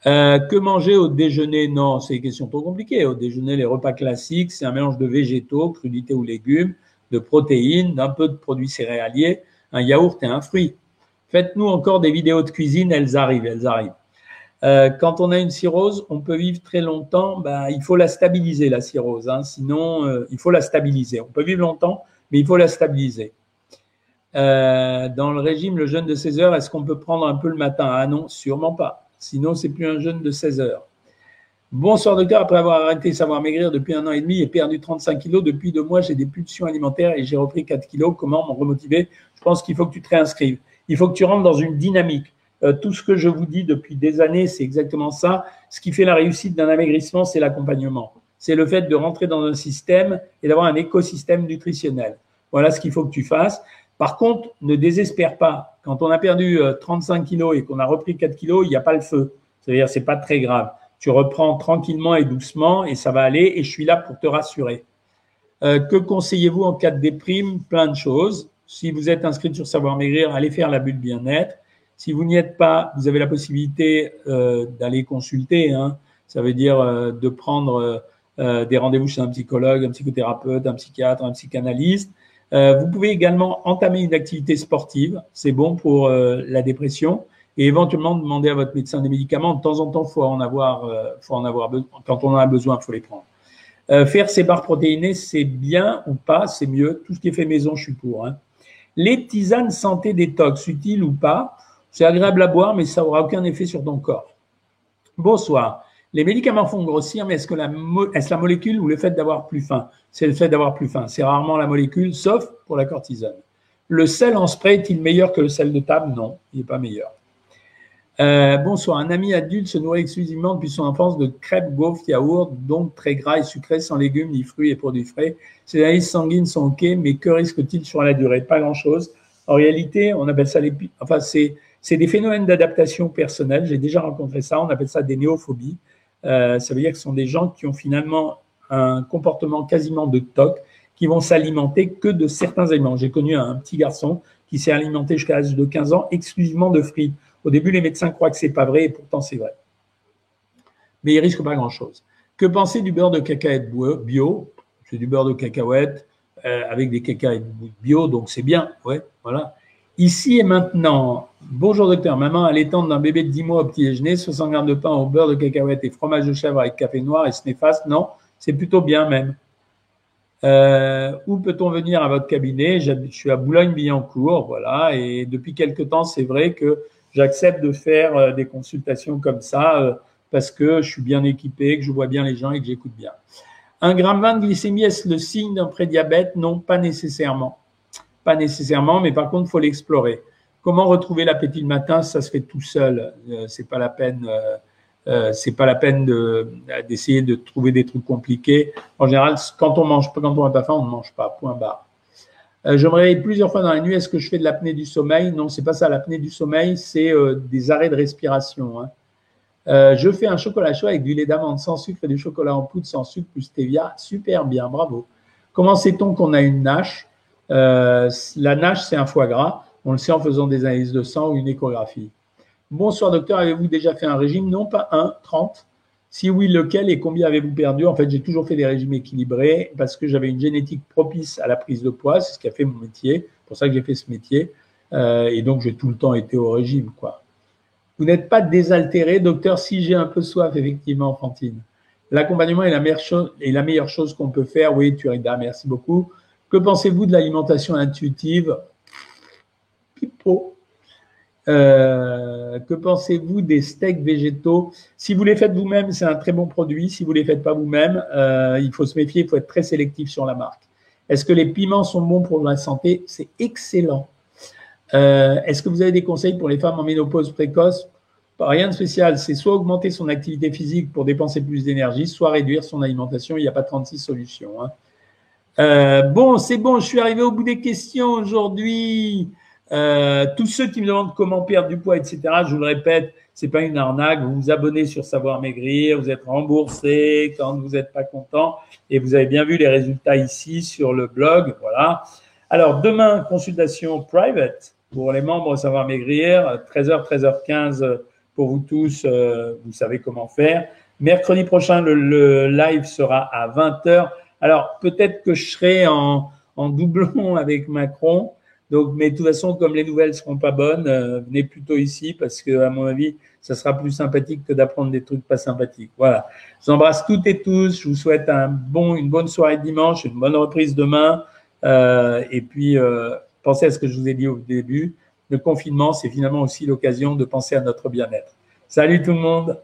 Euh, que manger au déjeuner? Non, c'est une question trop compliquée. Au déjeuner, les repas classiques, c'est un mélange de végétaux, crudités ou légumes, de protéines, d'un peu de produits céréaliers, un yaourt et un fruit. Faites-nous encore des vidéos de cuisine, elles arrivent, elles arrivent. Euh, quand on a une cirrhose, on peut vivre très longtemps. Ben, il faut la stabiliser, la cirrhose. Hein. sinon, euh, il faut la stabiliser. On peut vivre longtemps, mais il faut la stabiliser. Dans le régime, le jeûne de 16 heures, est-ce qu'on peut prendre un peu le matin? Ah non, sûrement pas. Sinon, c'est plus un jeûne de 16 heures. Bonsoir docteur, après avoir arrêté de savoir maigrir depuis un an et demi et perdu 35 kilos, depuis deux mois, j'ai des pulsions alimentaires et j'ai repris 4 kilos. Comment m'en remotiver? Je pense qu'il faut que tu te réinscrives. Il faut que tu rentres dans une dynamique. Euh, tout ce que je vous dis depuis des années, c'est exactement ça. Ce qui fait la réussite d'un amaigrissement, c'est l'accompagnement. C'est le fait de rentrer dans un système et d'avoir un écosystème nutritionnel. Voilà ce qu'il faut que tu fasses. Par contre, ne désespère pas. Quand on a perdu 35 euh, kilos et qu'on a repris 4 kilos, il n'y a pas le feu. C'est-à-dire, c'est pas très grave. Tu reprends tranquillement et doucement et ça va aller et je suis là pour te rassurer. Euh, que conseillez-vous en cas de déprime? Plein de choses. Si vous êtes inscrit sur Savoir Maigrir, allez faire la bulle bien-être. Si vous n'y êtes pas, vous avez la possibilité euh, d'aller consulter. Hein. Ça veut dire de prendre des rendez-vous chez un psychologue, un psychothérapeute, un psychiatre, un psychanalyste. Euh, vous pouvez également entamer une activité sportive, c'est bon pour euh, la dépression, et éventuellement demander à votre médecin des médicaments. De temps en temps, faut en avoir, euh, faut en avoir. Quand on en a besoin, faut les prendre. faire ces barres protéinées, c'est bien ou pas, c'est mieux. Tout ce qui est fait maison, je suis pour. Hein. Les tisanes santé détox, utiles ou pas, c'est agréable à boire, mais ça n'aura aucun effet sur ton corps. Bonsoir. Les médicaments font grossir, mais est-ce que la, la molécule ou le fait d'avoir plus faim? C'est le fait d'avoir plus faim. C'est rarement la molécule, sauf pour la cortisone. Le sel en spray est-il meilleur que le sel de table? Non, il n'est pas meilleur. Euh, bonsoir. Un ami adulte se nourrit exclusivement depuis son enfance de crêpes, gaufres, yaourts, donc très gras et sucrés, sans légumes, ni fruits et produits frais. Ses analyses sanguines sont OK, mais que risque-t-il sur la durée? Pas grand-chose. En réalité, on appelle ça les... Enfin, c'est des phénomènes d'adaptation personnelle. J'ai déjà rencontré ça. On appelle ça des néophobies. Euh, ça veut dire que ce sont des gens qui ont finalement un comportement quasiment de toc, qui vont s'alimenter que de certains aliments. J'ai connu un petit garçon qui s'est alimenté jusqu'à l'âge de 15 ans exclusivement de fruits. Au début, les médecins croient que c'est pas vrai et pourtant c'est vrai. Mais il risque pas grand-chose. Que penser du beurre de cacahuète bio? C'est du beurre de cacahuète euh, avec des cacahuètes bio, donc c'est bien. Ouais, voilà. Ici et maintenant, bonjour docteur, maman allaitant d'un bébé de 10 mois au petit déjeuner, 60 grammes de pain au beurre de cacahuète et fromage de chèvre avec café noir et ce néfaste Non, c'est plutôt bien même. Euh, où peut-on venir à votre cabinet? Je suis à Boulogne-Billancourt, voilà, et depuis quelque temps, c'est vrai que j'accepte de faire euh, des consultations comme ça euh, parce que je suis bien équipé, que je vois bien les gens et que j'écoute bien. Un gramme 20 de glycémie, est-ce le signe d'un prédiabète? Non, pas nécessairement. Pas nécessairement, mais par contre, il faut l'explorer. Comment retrouver l'appétit le matin Ça se fait tout seul. Euh, c'est pas la peine. Euh, euh, c'est pas la peine d'essayer de, trouver des trucs compliqués. En général, quand on mange, quand on n'a pas faim, on ne mange pas. Point barre. Euh, je me réveille plusieurs fois dans la nuit. Est-ce que je fais de l'apnée du sommeil? Non, c'est pas ça. L'apnée du sommeil, c'est des arrêts de respiration. Hein. Je fais un chocolat chaud avec du lait d'amande sans sucre et du chocolat en poudre sans sucre plus stevia. Super bien, bravo. Comment sait-on qu'on a une NASH La NASH, c'est un foie gras. On le sait en faisant des analyses de sang ou une échographie. Bonsoir docteur, avez-vous déjà fait un régime? Non, pas un, 30. Si oui, lequel et combien avez-vous perdu? En fait, j'ai toujours fait des régimes équilibrés parce que j'avais une génétique propice à la prise de poids. C'est ce qui a fait mon métier. C'est pour ça que j'ai fait ce métier. Euh, et donc, j'ai tout le temps été au régime. quoi. Vous n'êtes pas désaltéré, docteur, si j'ai un peu soif, effectivement, Fantine. L'accompagnement est la meilleure chose, est la meilleure chose qu'on peut faire. Oui, Turida, merci beaucoup. Que pensez-vous de l'alimentation intuitive? Pipo. Euh, que pensez-vous des steaks végétaux? Si vous les faites vous-même, c'est un très bon produit. Si vous ne les faites pas vous-même, euh, il faut se méfier, il faut être très sélectif sur la marque. Est-ce que les piments sont bons pour la santé? C'est excellent. Euh, est-ce que vous avez des conseils pour les femmes en ménopause précoce? Rien de spécial. C'est soit augmenter son activité physique pour dépenser plus d'énergie, soit réduire son alimentation. Il n'y a pas 36 solutions. Hein. Bon, c'est bon, je suis arrivé au bout des questions aujourd'hui. Euh, tous ceux qui me demandent comment perdre du poids, etc., je vous le répète, c'est pas une arnaque. Vous vous abonnez sur Savoir Maigrir, vous êtes remboursé quand vous n'êtes pas content et vous avez bien vu les résultats ici sur le blog. Voilà. Alors, demain, consultation private pour les membres Savoir Maigrir, 13h, 13h15 pour vous tous, euh, vous savez comment faire. Mercredi prochain, le, live sera à 20h. Alors, peut-être que je serai en, doublon avec Macron. Donc, mais de toute façon, comme les nouvelles seront pas bonnes, euh, venez plutôt ici parce que, à mon avis, ça sera plus sympathique que d'apprendre des trucs pas sympathiques. Voilà. Je vous embrasse toutes et tous. Je vous souhaite une bonne soirée dimanche, une bonne reprise demain. Euh, et puis, euh, pensez à ce que je vous ai dit au début. Le confinement, c'est finalement aussi l'occasion de penser à notre bien-être. Salut tout le monde.